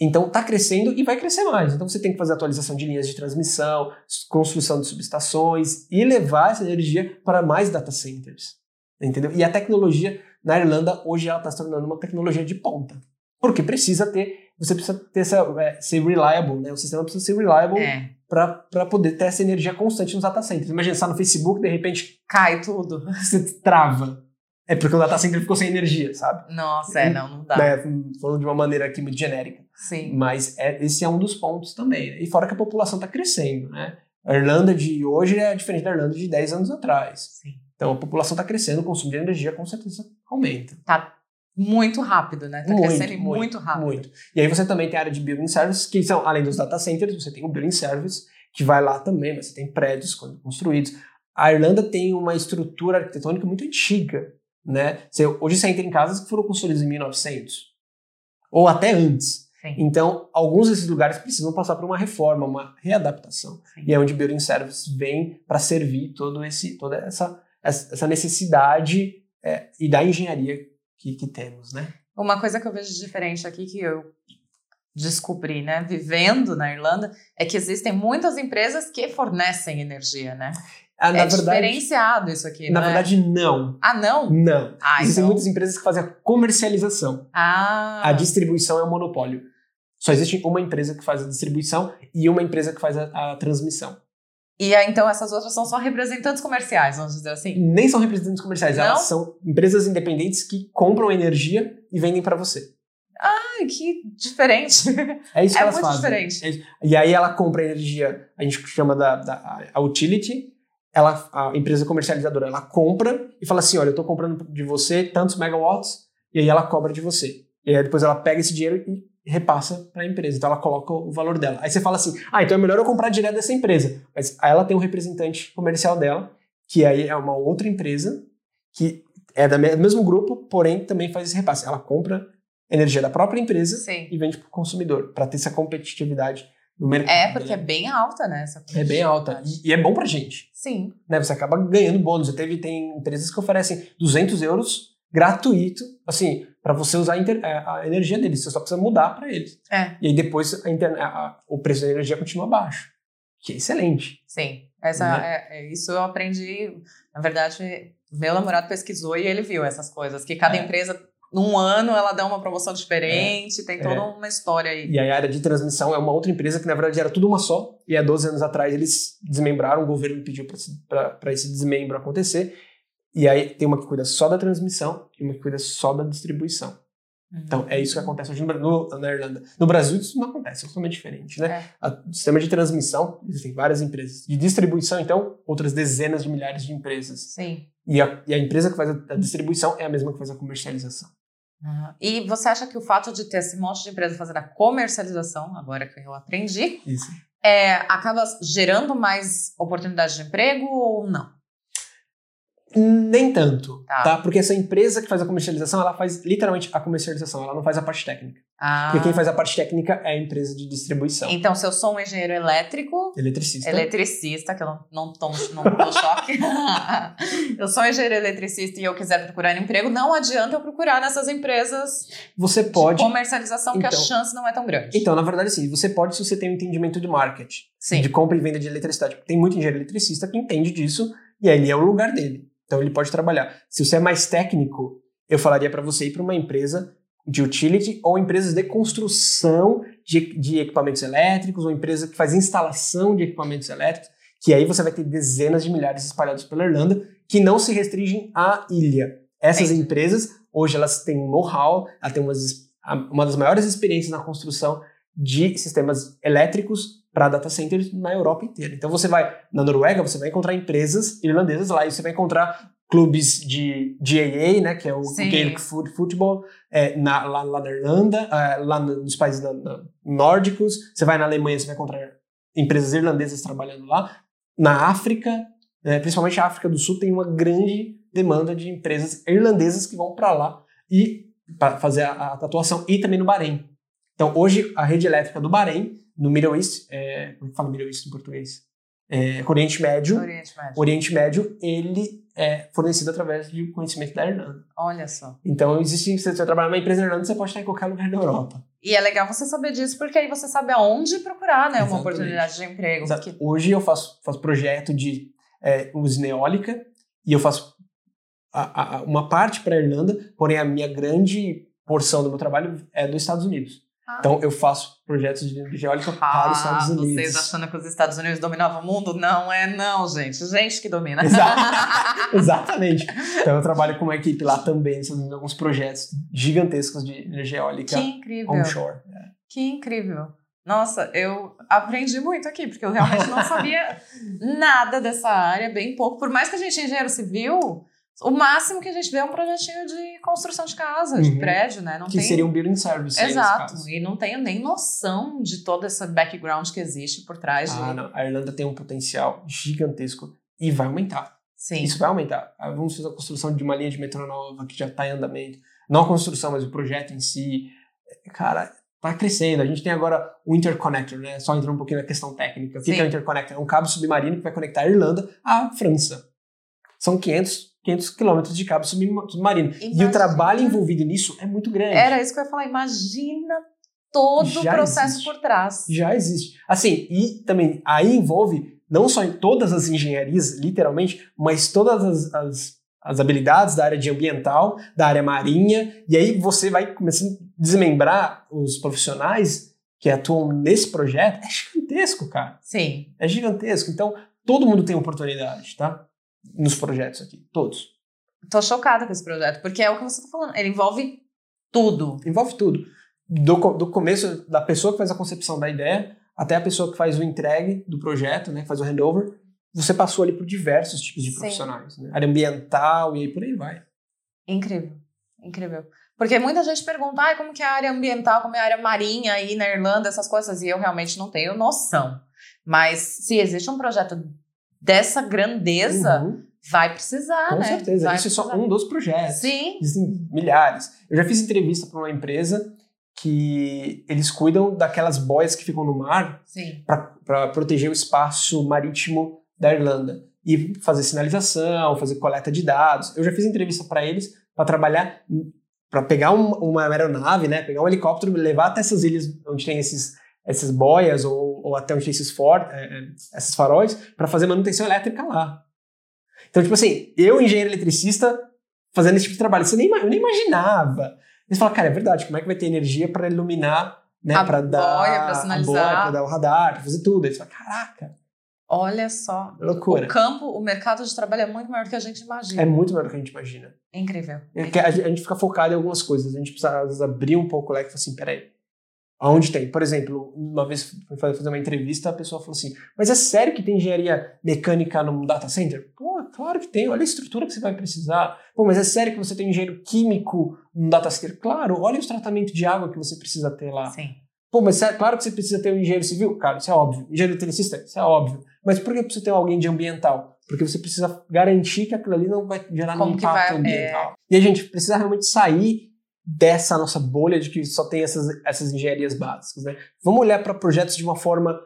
[SPEAKER 2] Então está crescendo e vai crescer mais. Então você tem que fazer atualização de linhas de transmissão, construção de subestações e levar essa energia para mais data centers. Entendeu? E a tecnologia na Irlanda hoje ela está se tornando uma tecnologia de ponta. Porque precisa ter, você precisa ter essa, é, ser reliable, né? O sistema precisa ser reliable
[SPEAKER 1] É.
[SPEAKER 2] para poder ter essa energia constante nos data centers. Imagina, você está no Facebook, de repente
[SPEAKER 1] Cai tudo. (laughs)
[SPEAKER 2] você trava. É porque o data center ficou sem energia, sabe?
[SPEAKER 1] Nossa, é, não, não dá.
[SPEAKER 2] Né? Falando de uma maneira aqui muito genérica.
[SPEAKER 1] Sim.
[SPEAKER 2] Mas é- esse é um dos pontos também. né? E fora que a população está crescendo, né? A Irlanda de hoje é diferente da Irlanda de 10 anos atrás.
[SPEAKER 1] Sim.
[SPEAKER 2] Então a população está crescendo, o consumo de energia com certeza aumenta.
[SPEAKER 1] Tá muito rápido, né? Tá crescendo e muito, rápido.
[SPEAKER 2] Muito. E aí você também tem a área de building service, que são, além dos data centers, você tem o building service, que vai lá também, mas você tem prédios construídos. A Irlanda tem uma estrutura arquitetônica muito antiga, né? Você, hoje você entra em casas que foram construídas em 1900, ou até antes.
[SPEAKER 1] Sim.
[SPEAKER 2] Então, alguns desses lugares precisam passar por uma reforma, uma readaptação.
[SPEAKER 1] Sim.
[SPEAKER 2] E é onde building service vem para servir todo esse, toda essa, essa necessidade é, e da engenharia que, que temos, né?
[SPEAKER 1] Uma coisa que eu vejo diferente aqui que eu descobri, né, vivendo na Irlanda, é que existem muitas empresas que fornecem energia, né?
[SPEAKER 2] Ah,
[SPEAKER 1] é
[SPEAKER 2] verdade,
[SPEAKER 1] diferenciado isso aqui,
[SPEAKER 2] na
[SPEAKER 1] não é?
[SPEAKER 2] verdade, não.
[SPEAKER 1] Ah, não?
[SPEAKER 2] Não.
[SPEAKER 1] Ah,
[SPEAKER 2] Existem
[SPEAKER 1] então...
[SPEAKER 2] muitas empresas que fazem a comercialização.
[SPEAKER 1] Ah,
[SPEAKER 2] A distribuição é um monopólio. Só existe uma empresa que faz a distribuição e uma empresa que faz a, a transmissão.
[SPEAKER 1] E aí, então essas outras são só representantes comerciais, vamos dizer assim?
[SPEAKER 2] Nem são representantes comerciais,
[SPEAKER 1] Não?
[SPEAKER 2] elas são empresas independentes que compram energia e vendem para você.
[SPEAKER 1] Ai, que diferente.
[SPEAKER 2] É isso que
[SPEAKER 1] É
[SPEAKER 2] elas fazem.
[SPEAKER 1] diferente.
[SPEAKER 2] É. E aí ela compra energia, a gente chama da, da a utility, ela, a empresa comercializadora, ela compra e fala assim, olha, eu estou comprando de você tantos megawatts, e aí ela cobra de você. E aí depois ela pega esse dinheiro e repassa para a empresa. Então ela coloca o valor dela. Aí você fala assim: ah, então é melhor eu comprar direto dessa empresa. Mas aí ela tem um representante comercial dela, que aí é uma outra empresa, que é do mesmo grupo, porém também faz esse repasse. Ela compra energia da própria empresa
[SPEAKER 1] Sim.
[SPEAKER 2] e vende para o consumidor, para ter essa competitividade no mercado.
[SPEAKER 1] É, porque é
[SPEAKER 2] né?
[SPEAKER 1] bem alta, né? Essa
[SPEAKER 2] É bem alta. E, e é bom pra gente.
[SPEAKER 1] Sim.
[SPEAKER 2] Né? Você acaba ganhando bônus. Teve, tem empresas que oferecem 200 euros gratuito, assim, para você usar a, inter- a- energia deles. Você só precisa mudar para eles.
[SPEAKER 1] É,
[SPEAKER 2] E aí depois a o preço da energia continua baixo. Que é excelente.
[SPEAKER 1] sim. Essa,
[SPEAKER 2] Né?
[SPEAKER 1] é- é- isso eu aprendi. Na verdade, meu namorado pesquisou e ele viu essas coisas. Que cada
[SPEAKER 2] É.
[SPEAKER 1] empresa, num ano, ela dá uma promoção diferente. Tem toda uma história aí.
[SPEAKER 2] E a área de transmissão é uma outra empresa que, na verdade, era tudo uma só. E há 12 anos atrás eles desmembraram, o governo pediu para esse desmembro acontecer. E aí tem uma que cuida só da transmissão e uma que cuida só da distribuição. Então, é isso que acontece hoje no, no- na Irlanda. No Brasil, isso não acontece, é totalmente diferente, né?
[SPEAKER 1] É.
[SPEAKER 2] A- O sistema de transmissão, existem várias empresas. De distribuição, então, outras dezenas de milhares de empresas.
[SPEAKER 1] Sim.
[SPEAKER 2] E a, e a empresa que faz a, a distribuição é a mesma que faz a comercialização.
[SPEAKER 1] Ah, E você acha que o fato de ter esse monte de empresa fazendo a comercialização, agora que eu aprendi,
[SPEAKER 2] Isso.
[SPEAKER 1] é, acaba gerando mais oportunidades de emprego ou não?
[SPEAKER 2] Nem tanto,
[SPEAKER 1] Tá.
[SPEAKER 2] tá. Porque essa empresa que faz a comercialização, ela faz literalmente a comercialização, ela não faz a parte técnica.
[SPEAKER 1] Ah,
[SPEAKER 2] Porque quem faz a parte técnica é a empresa de distribuição.
[SPEAKER 1] Então, se eu sou um engenheiro elétrico,
[SPEAKER 2] Eletricista.
[SPEAKER 1] eletricista, que eu não, não tomo não dou choque, (laughs) eu sou um engenheiro eletricista e eu quiser procurar emprego, não adianta eu procurar nessas empresas
[SPEAKER 2] Você
[SPEAKER 1] de
[SPEAKER 2] pode.
[SPEAKER 1] comercialização, que a
[SPEAKER 2] Então.
[SPEAKER 1] chance não é tão grande.
[SPEAKER 2] Então, na verdade, sim, você pode se você tem um entendimento de marketing.
[SPEAKER 1] Sim.
[SPEAKER 2] de compra e venda de eletricidade. Tem muito engenheiro eletricista que entende disso e ali é o lugar dele. Então ele pode trabalhar. Se você é mais técnico, eu falaria para você ir para uma empresa de utility ou empresas de construção de, de equipamentos elétricos ou empresa que faz instalação de equipamentos elétricos, que aí você vai ter dezenas de milhares espalhados pela Irlanda que não se restringem à ilha. Essas
[SPEAKER 1] Entendi.
[SPEAKER 2] empresas, hoje elas têm um know-how, elas têm umas, uma das maiores experiências na construção de sistemas elétricos para data centers na Europa inteira. Então você vai na Noruega, você vai encontrar empresas irlandesas lá e você vai encontrar clubes de GAA, né, que é o
[SPEAKER 1] Sim.
[SPEAKER 2] Gaelic Foot Football, é, na, lá, lá na Irlanda, é, lá no- nos países na- na- nórdicos. Você vai na Alemanha, você vai encontrar empresas irlandesas trabalhando lá. Na África, né, principalmente a África do Sul, tem uma grande demanda de empresas irlandesas que vão para lá e para fazer a, a atuação e também no Bahrein. Então, hoje, a rede elétrica do Bahrein, no Middle East, é, como fala Middle East em português? É, Oriente Médio.
[SPEAKER 1] Oriente Médio.
[SPEAKER 2] Oriente Médio, ele é fornecido através de conhecimento da Irlanda.
[SPEAKER 1] Olha só.
[SPEAKER 2] Então, existe, se você trabalhar numa empresa na Irlanda, você pode estar em qualquer lugar da Europa.
[SPEAKER 1] E é legal você saber disso, porque aí você sabe aonde procurar, né? Uma oportunidade de emprego. Porque-
[SPEAKER 2] Hoje eu faço, faço projeto de é, usina eólica e eu faço a- a- uma parte para a Irlanda, porém a minha grande porção do meu trabalho é dos Estados Unidos.
[SPEAKER 1] Ah.
[SPEAKER 2] Então eu faço projetos de energia eólica para os Estados
[SPEAKER 1] Ah,
[SPEAKER 2] Unidos.
[SPEAKER 1] vocês achando que os Estados Unidos dominavam o mundo? Não é não, gente. Gente que domina.
[SPEAKER 2] Exato. (laughs) Exatamente. Então eu trabalho com uma equipe lá também, fazendo alguns projetos gigantescos de energia eólica
[SPEAKER 1] que incrível.
[SPEAKER 2] onshore.
[SPEAKER 1] Que incrível. Nossa, eu aprendi muito aqui, porque eu realmente não sabia (laughs) nada dessa área, bem pouco. Por mais que a gente é engenheiro civil, o máximo que a gente vê é um projetinho de construção de casa, de
[SPEAKER 2] Uhum.
[SPEAKER 1] prédio, né? Não
[SPEAKER 2] Que
[SPEAKER 1] tem...
[SPEAKER 2] seria um building service.
[SPEAKER 1] Exato. E não tenho nem noção de todo esse background que existe por trás de.
[SPEAKER 2] Ah, não. A Irlanda tem um potencial gigantesco e vai aumentar.
[SPEAKER 1] Sim.
[SPEAKER 2] Isso vai aumentar. Ah, Vamos fazer a construção de uma linha de metrô nova que já está em andamento. Não a construção, mas o projeto em si. Cara, tá crescendo. A gente tem agora o interconnector, né? Só entrando um pouquinho na questão técnica. O que que é o interconnector? É um cabo submarino que vai conectar a Irlanda à França. São 500, 500 quilômetros de cabo subma- submarino. E
[SPEAKER 1] Imagina.
[SPEAKER 2] o trabalho envolvido nisso é muito grande.
[SPEAKER 1] Era isso que eu ia falar. Imagina todo
[SPEAKER 2] Já
[SPEAKER 1] o processo
[SPEAKER 2] existe.
[SPEAKER 1] por trás.
[SPEAKER 2] Já existe. Assim, e também aí envolve não só em todas as engenharias, literalmente, mas todas as, as, as habilidades da área de ambiental, da área marinha, e aí você vai começando a desmembrar os profissionais que atuam nesse projeto. É gigantesco, cara.
[SPEAKER 1] Sim.
[SPEAKER 2] É gigantesco. Então, todo mundo tem oportunidade, tá? Nos projetos aqui. Todos.
[SPEAKER 1] Tô chocada com esse projeto, porque é o que você tá falando. Ele envolve tudo.
[SPEAKER 2] Envolve tudo. Do, do começo, da pessoa que faz a concepção da ideia, até a pessoa que faz o entregue do projeto, né, que faz o handover, você passou ali por diversos tipos de
[SPEAKER 1] Sim.
[SPEAKER 2] profissionais, né? Área ambiental e aí por aí vai.
[SPEAKER 1] Incrível, incrível. Porque muita gente pergunta, ah, como que é a área ambiental, como é a área marinha aí na Irlanda, essas coisas, e eu realmente não tenho noção. Mas se existe um projeto dessa grandeza,
[SPEAKER 2] Uhum,
[SPEAKER 1] vai precisar,
[SPEAKER 2] com
[SPEAKER 1] né?
[SPEAKER 2] certeza.
[SPEAKER 1] Vai
[SPEAKER 2] Isso é só
[SPEAKER 1] precisar.
[SPEAKER 2] um dos projetos.
[SPEAKER 1] Sim,
[SPEAKER 2] Existem milhares. Eu já fiz entrevista para uma empresa que eles cuidam daquelas boias que ficam no mar para proteger o espaço marítimo da Irlanda e fazer sinalização, fazer coleta de dados. Eu já fiz entrevista para eles para trabalhar para pegar um- uma aeronave, né, pegar um helicóptero, e levar até essas ilhas onde tem esses essas boias ou, ou até onde tem esses for, é, é, esses faróis para fazer manutenção elétrica lá. Então, tipo assim, eu, engenheiro eletricista, fazendo esse tipo de trabalho, você nem, ima- eu nem imaginava. Eles falam, cara, é verdade, como é que vai ter energia para iluminar, né,
[SPEAKER 1] A
[SPEAKER 2] para dar
[SPEAKER 1] boia, pra
[SPEAKER 2] a
[SPEAKER 1] sinalizar.
[SPEAKER 2] boia, para dar o radar, para fazer tudo. Aí você fala, caraca,
[SPEAKER 1] Olha só.
[SPEAKER 2] loucura.
[SPEAKER 1] O campo, o mercado de trabalho é muito maior do que a gente imagina.
[SPEAKER 2] É muito melhor do que a gente imagina.
[SPEAKER 1] incrível.
[SPEAKER 2] É a gente a gente fica focado em algumas coisas. A gente precisa, às vezes, abrir um pouco o leque e falar assim, peraí, aonde tem? Por exemplo, uma vez fui fazer uma entrevista, a pessoa falou assim, mas é sério que tem engenharia mecânica num data center? Pô, claro que tem. Olha a estrutura que você vai precisar. Pô, mas é sério que você tem engenheiro químico num data center? Claro, olha os tratamentos de água que você precisa ter lá.
[SPEAKER 1] Sim.
[SPEAKER 2] Pô, mas é claro que você precisa ter um engenheiro civil? Cara, isso é óbvio. Engenheiro eletricista? Isso é óbvio. Mas por que precisa ter alguém de ambiental? Porque você precisa garantir que aquilo ali não vai gerar
[SPEAKER 1] Como
[SPEAKER 2] nenhum impacto
[SPEAKER 1] vai-
[SPEAKER 2] ambiental. E a gente precisa realmente sair dessa nossa bolha de que só tem essas, essas engenharias básicas. Né? Vamos olhar para projetos de uma forma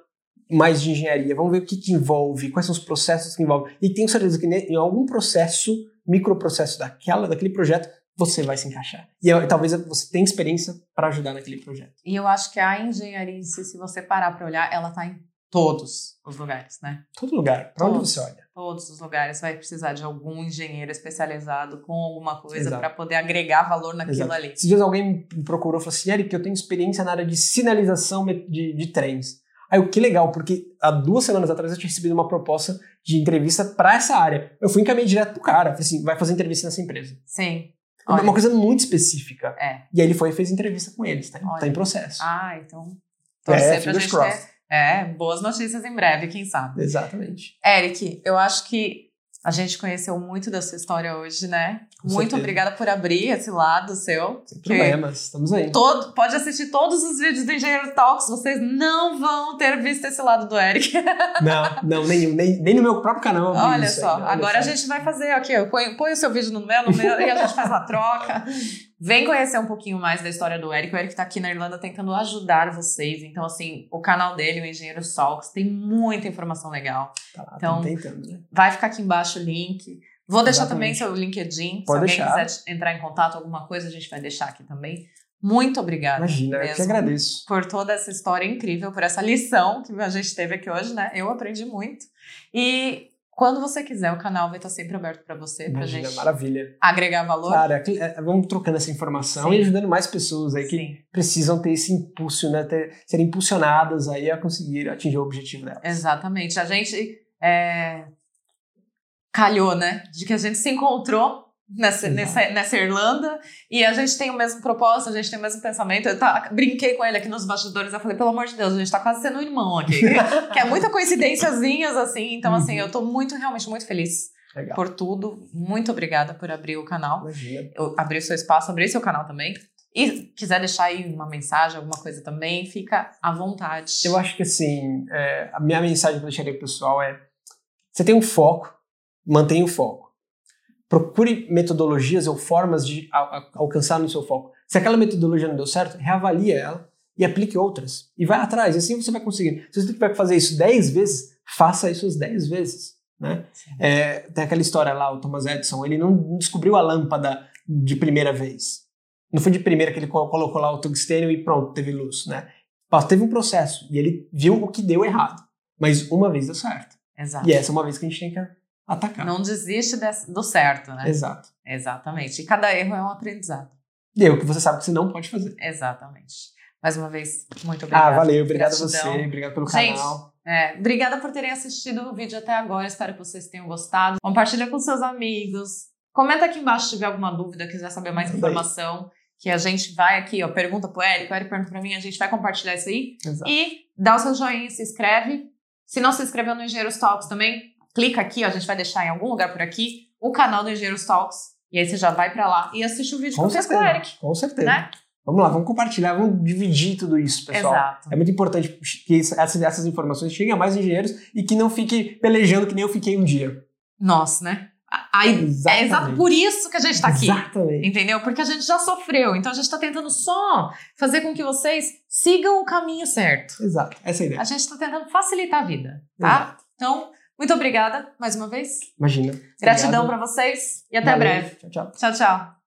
[SPEAKER 2] mais de engenharia. Vamos ver o que, que envolve, quais são os processos que envolvem. E tenho certeza que em algum processo, microprocesso daquela, daquele projeto, você vai se encaixar. E eu- talvez você tenha experiência para ajudar naquele projeto.
[SPEAKER 1] E eu acho que a engenharia em si, se você parar para olhar, ela tá em todos os lugares, né?
[SPEAKER 2] Todo lugar, para onde você olha.
[SPEAKER 1] Todos os lugares vai precisar de algum engenheiro especializado com alguma coisa para poder agregar valor naquilo
[SPEAKER 2] Exato.
[SPEAKER 1] ali.
[SPEAKER 2] Esses dias alguém me procurou e falou assim: Eric, eu tenho experiência na área de sinalização de, de trens. Aí eu, que legal, porque há duas semanas atrás eu tinha recebido uma proposta de entrevista para essa área. Eu fui encaminhei direto pro cara. Falei assim: vai fazer entrevista nessa empresa.
[SPEAKER 1] Sim.
[SPEAKER 2] É Uma
[SPEAKER 1] Olha.
[SPEAKER 2] coisa muito específica.
[SPEAKER 1] É.
[SPEAKER 2] E aí ele foi e fez entrevista com eles, tá,
[SPEAKER 1] Olha.
[SPEAKER 2] tá em processo.
[SPEAKER 1] Ah, então.
[SPEAKER 2] É,
[SPEAKER 1] Torcer pra
[SPEAKER 2] fingers
[SPEAKER 1] gente ter. É, boas notícias em breve, quem sabe.
[SPEAKER 2] Exatamente.
[SPEAKER 1] Eric, eu acho que a gente conheceu muito da sua história hoje, né?
[SPEAKER 2] Com
[SPEAKER 1] muito
[SPEAKER 2] certeza.
[SPEAKER 1] obrigada por abrir esse lado seu.
[SPEAKER 2] Sem problemas, estamos aí.
[SPEAKER 1] Todo, pode assistir todos os vídeos do Engenheiro Talks, vocês não vão ter visto esse lado do Eric. (laughs)
[SPEAKER 2] Não, não, nenhum. Nem, nem no meu próprio canal.
[SPEAKER 1] Olha só,
[SPEAKER 2] olha
[SPEAKER 1] agora a gente vai fazer aqui, ó, põe, põe o seu vídeo no meu, no meu, e a gente faz uma troca. Vem conhecer um pouquinho mais da história do Eric. O Eric tá aqui na Irlanda tentando ajudar vocês. Então, assim, o canal dele, o Engenheiro Talks, tem muita informação legal.
[SPEAKER 2] Tá lá,
[SPEAKER 1] então-
[SPEAKER 2] tentando, né?
[SPEAKER 1] Vai ficar aqui embaixo o link. Vou deixar
[SPEAKER 2] Exatamente.
[SPEAKER 1] também seu LinkedIn.
[SPEAKER 2] Pode
[SPEAKER 1] Se
[SPEAKER 2] deixar.
[SPEAKER 1] alguém quiser entrar em contato, alguma coisa, a gente vai deixar aqui também. Muito obrigada.
[SPEAKER 2] Imagina, eu que
[SPEAKER 1] mesmo.
[SPEAKER 2] agradeço.
[SPEAKER 1] por toda essa história incrível, por essa lição que a gente teve aqui hoje, né? Eu aprendi muito. E quando você quiser, o canal vai estar sempre aberto para você,
[SPEAKER 2] Imagina,
[SPEAKER 1] gente
[SPEAKER 2] maravilha.
[SPEAKER 1] agregar valor.
[SPEAKER 2] Cara, é- é- vamos trocando essa informação
[SPEAKER 1] Sim.
[SPEAKER 2] e ajudando mais pessoas aí que
[SPEAKER 1] Sim,
[SPEAKER 2] precisam ter esse impulso, né? Ter, serem impulsionadas aí a conseguir atingir o objetivo delas.
[SPEAKER 1] exatamente. A gente é, calhou, né? De que a gente se encontrou nessa, nessa, nessa Irlanda e a gente tem o mesmo propósito, a gente tem o mesmo pensamento. Eu tá, brinquei com ele aqui nos bastidores, eu falei, pelo amor de Deus, a gente tá quase sendo um irmão aqui. (laughs) que é muita coincidênciazinhas, assim. Então, assim,
[SPEAKER 2] Uhum.
[SPEAKER 1] eu tô muito, realmente muito feliz
[SPEAKER 2] Legal.
[SPEAKER 1] por tudo. Muito obrigada por abrir o canal.
[SPEAKER 2] Imagina.
[SPEAKER 1] Eu abrir o seu espaço, abrir seu canal também. E quiser deixar aí uma mensagem, alguma coisa também, fica à vontade.
[SPEAKER 2] Eu acho que assim, é, a minha mensagem que eu deixaria pro pessoal é: você tem um foco, mantenha o foco. Procure metodologias ou formas de alcançar no seu foco. Se aquela metodologia não deu certo, reavalie ela e aplique outras. E vai atrás, e assim você vai conseguir. Se você tiver que fazer isso 10 vezes, faça isso as 10 vezes. Né? É, tem aquela história lá, o Thomas Edison, ele não descobriu a lâmpada de primeira vez. Não foi de primeira que ele co- colocou lá o tungstênio e pronto, teve luz, né? Teve um processo e ele viu o que deu errado. Mas uma vez deu certo.
[SPEAKER 1] Exato.
[SPEAKER 2] E essa é uma vez que a gente tem que atacar.
[SPEAKER 1] Não desiste desse- do certo, né?
[SPEAKER 2] Exato.
[SPEAKER 1] Exatamente. E cada erro é um aprendizado.
[SPEAKER 2] E é o que você sabe que você não pode fazer.
[SPEAKER 1] Exatamente. Mais uma vez, muito obrigada.
[SPEAKER 2] ah, valeu. Obrigado a você. Obrigado pelo
[SPEAKER 1] Gente,
[SPEAKER 2] canal.
[SPEAKER 1] É, obrigada por terem assistido o vídeo até agora. Espero que vocês tenham gostado. Compartilha com seus amigos. Comenta aqui embaixo se tiver alguma dúvida, quiser saber mais
[SPEAKER 2] aí.
[SPEAKER 1] informação. Que a gente vai aqui, ó, pergunta pro Eric, o Eric pergunta pra mim, a gente vai compartilhar isso aí.
[SPEAKER 2] Exato.
[SPEAKER 1] E dá o seu joinha, se inscreve. Se não se inscreveu no Engenheiros Talks também, clica aqui, ó, a gente vai deixar em algum lugar por aqui o canal do Engenheiros Talks. E aí você já vai pra lá e assiste o vídeo
[SPEAKER 2] Com
[SPEAKER 1] que eu fiz com o
[SPEAKER 2] certeza.
[SPEAKER 1] Eric.
[SPEAKER 2] Com certeza.
[SPEAKER 1] Né?
[SPEAKER 2] Vamos lá, vamos compartilhar, vamos dividir tudo isso, pessoal.
[SPEAKER 1] Exato.
[SPEAKER 2] É muito importante que essas, essas informações cheguem a mais engenheiros e que não fique pelejando que nem eu fiquei um dia.
[SPEAKER 1] Nossa, né? Aí, é exato
[SPEAKER 2] Exatamente.
[SPEAKER 1] por isso que a gente tá aqui.
[SPEAKER 2] Exatamente.
[SPEAKER 1] Entendeu? Porque a gente já sofreu. Então a gente tá tentando só fazer com que vocês sigam o caminho certo.
[SPEAKER 2] Exato. Essa é a ideia.
[SPEAKER 1] A gente tá tentando facilitar a vida, tá? Então, muito obrigada mais uma vez.
[SPEAKER 2] Imagina.
[SPEAKER 1] Gratidão pra vocês e até
[SPEAKER 2] Valeu.
[SPEAKER 1] breve.
[SPEAKER 2] Tchau, tchau.
[SPEAKER 1] Tchau, tchau.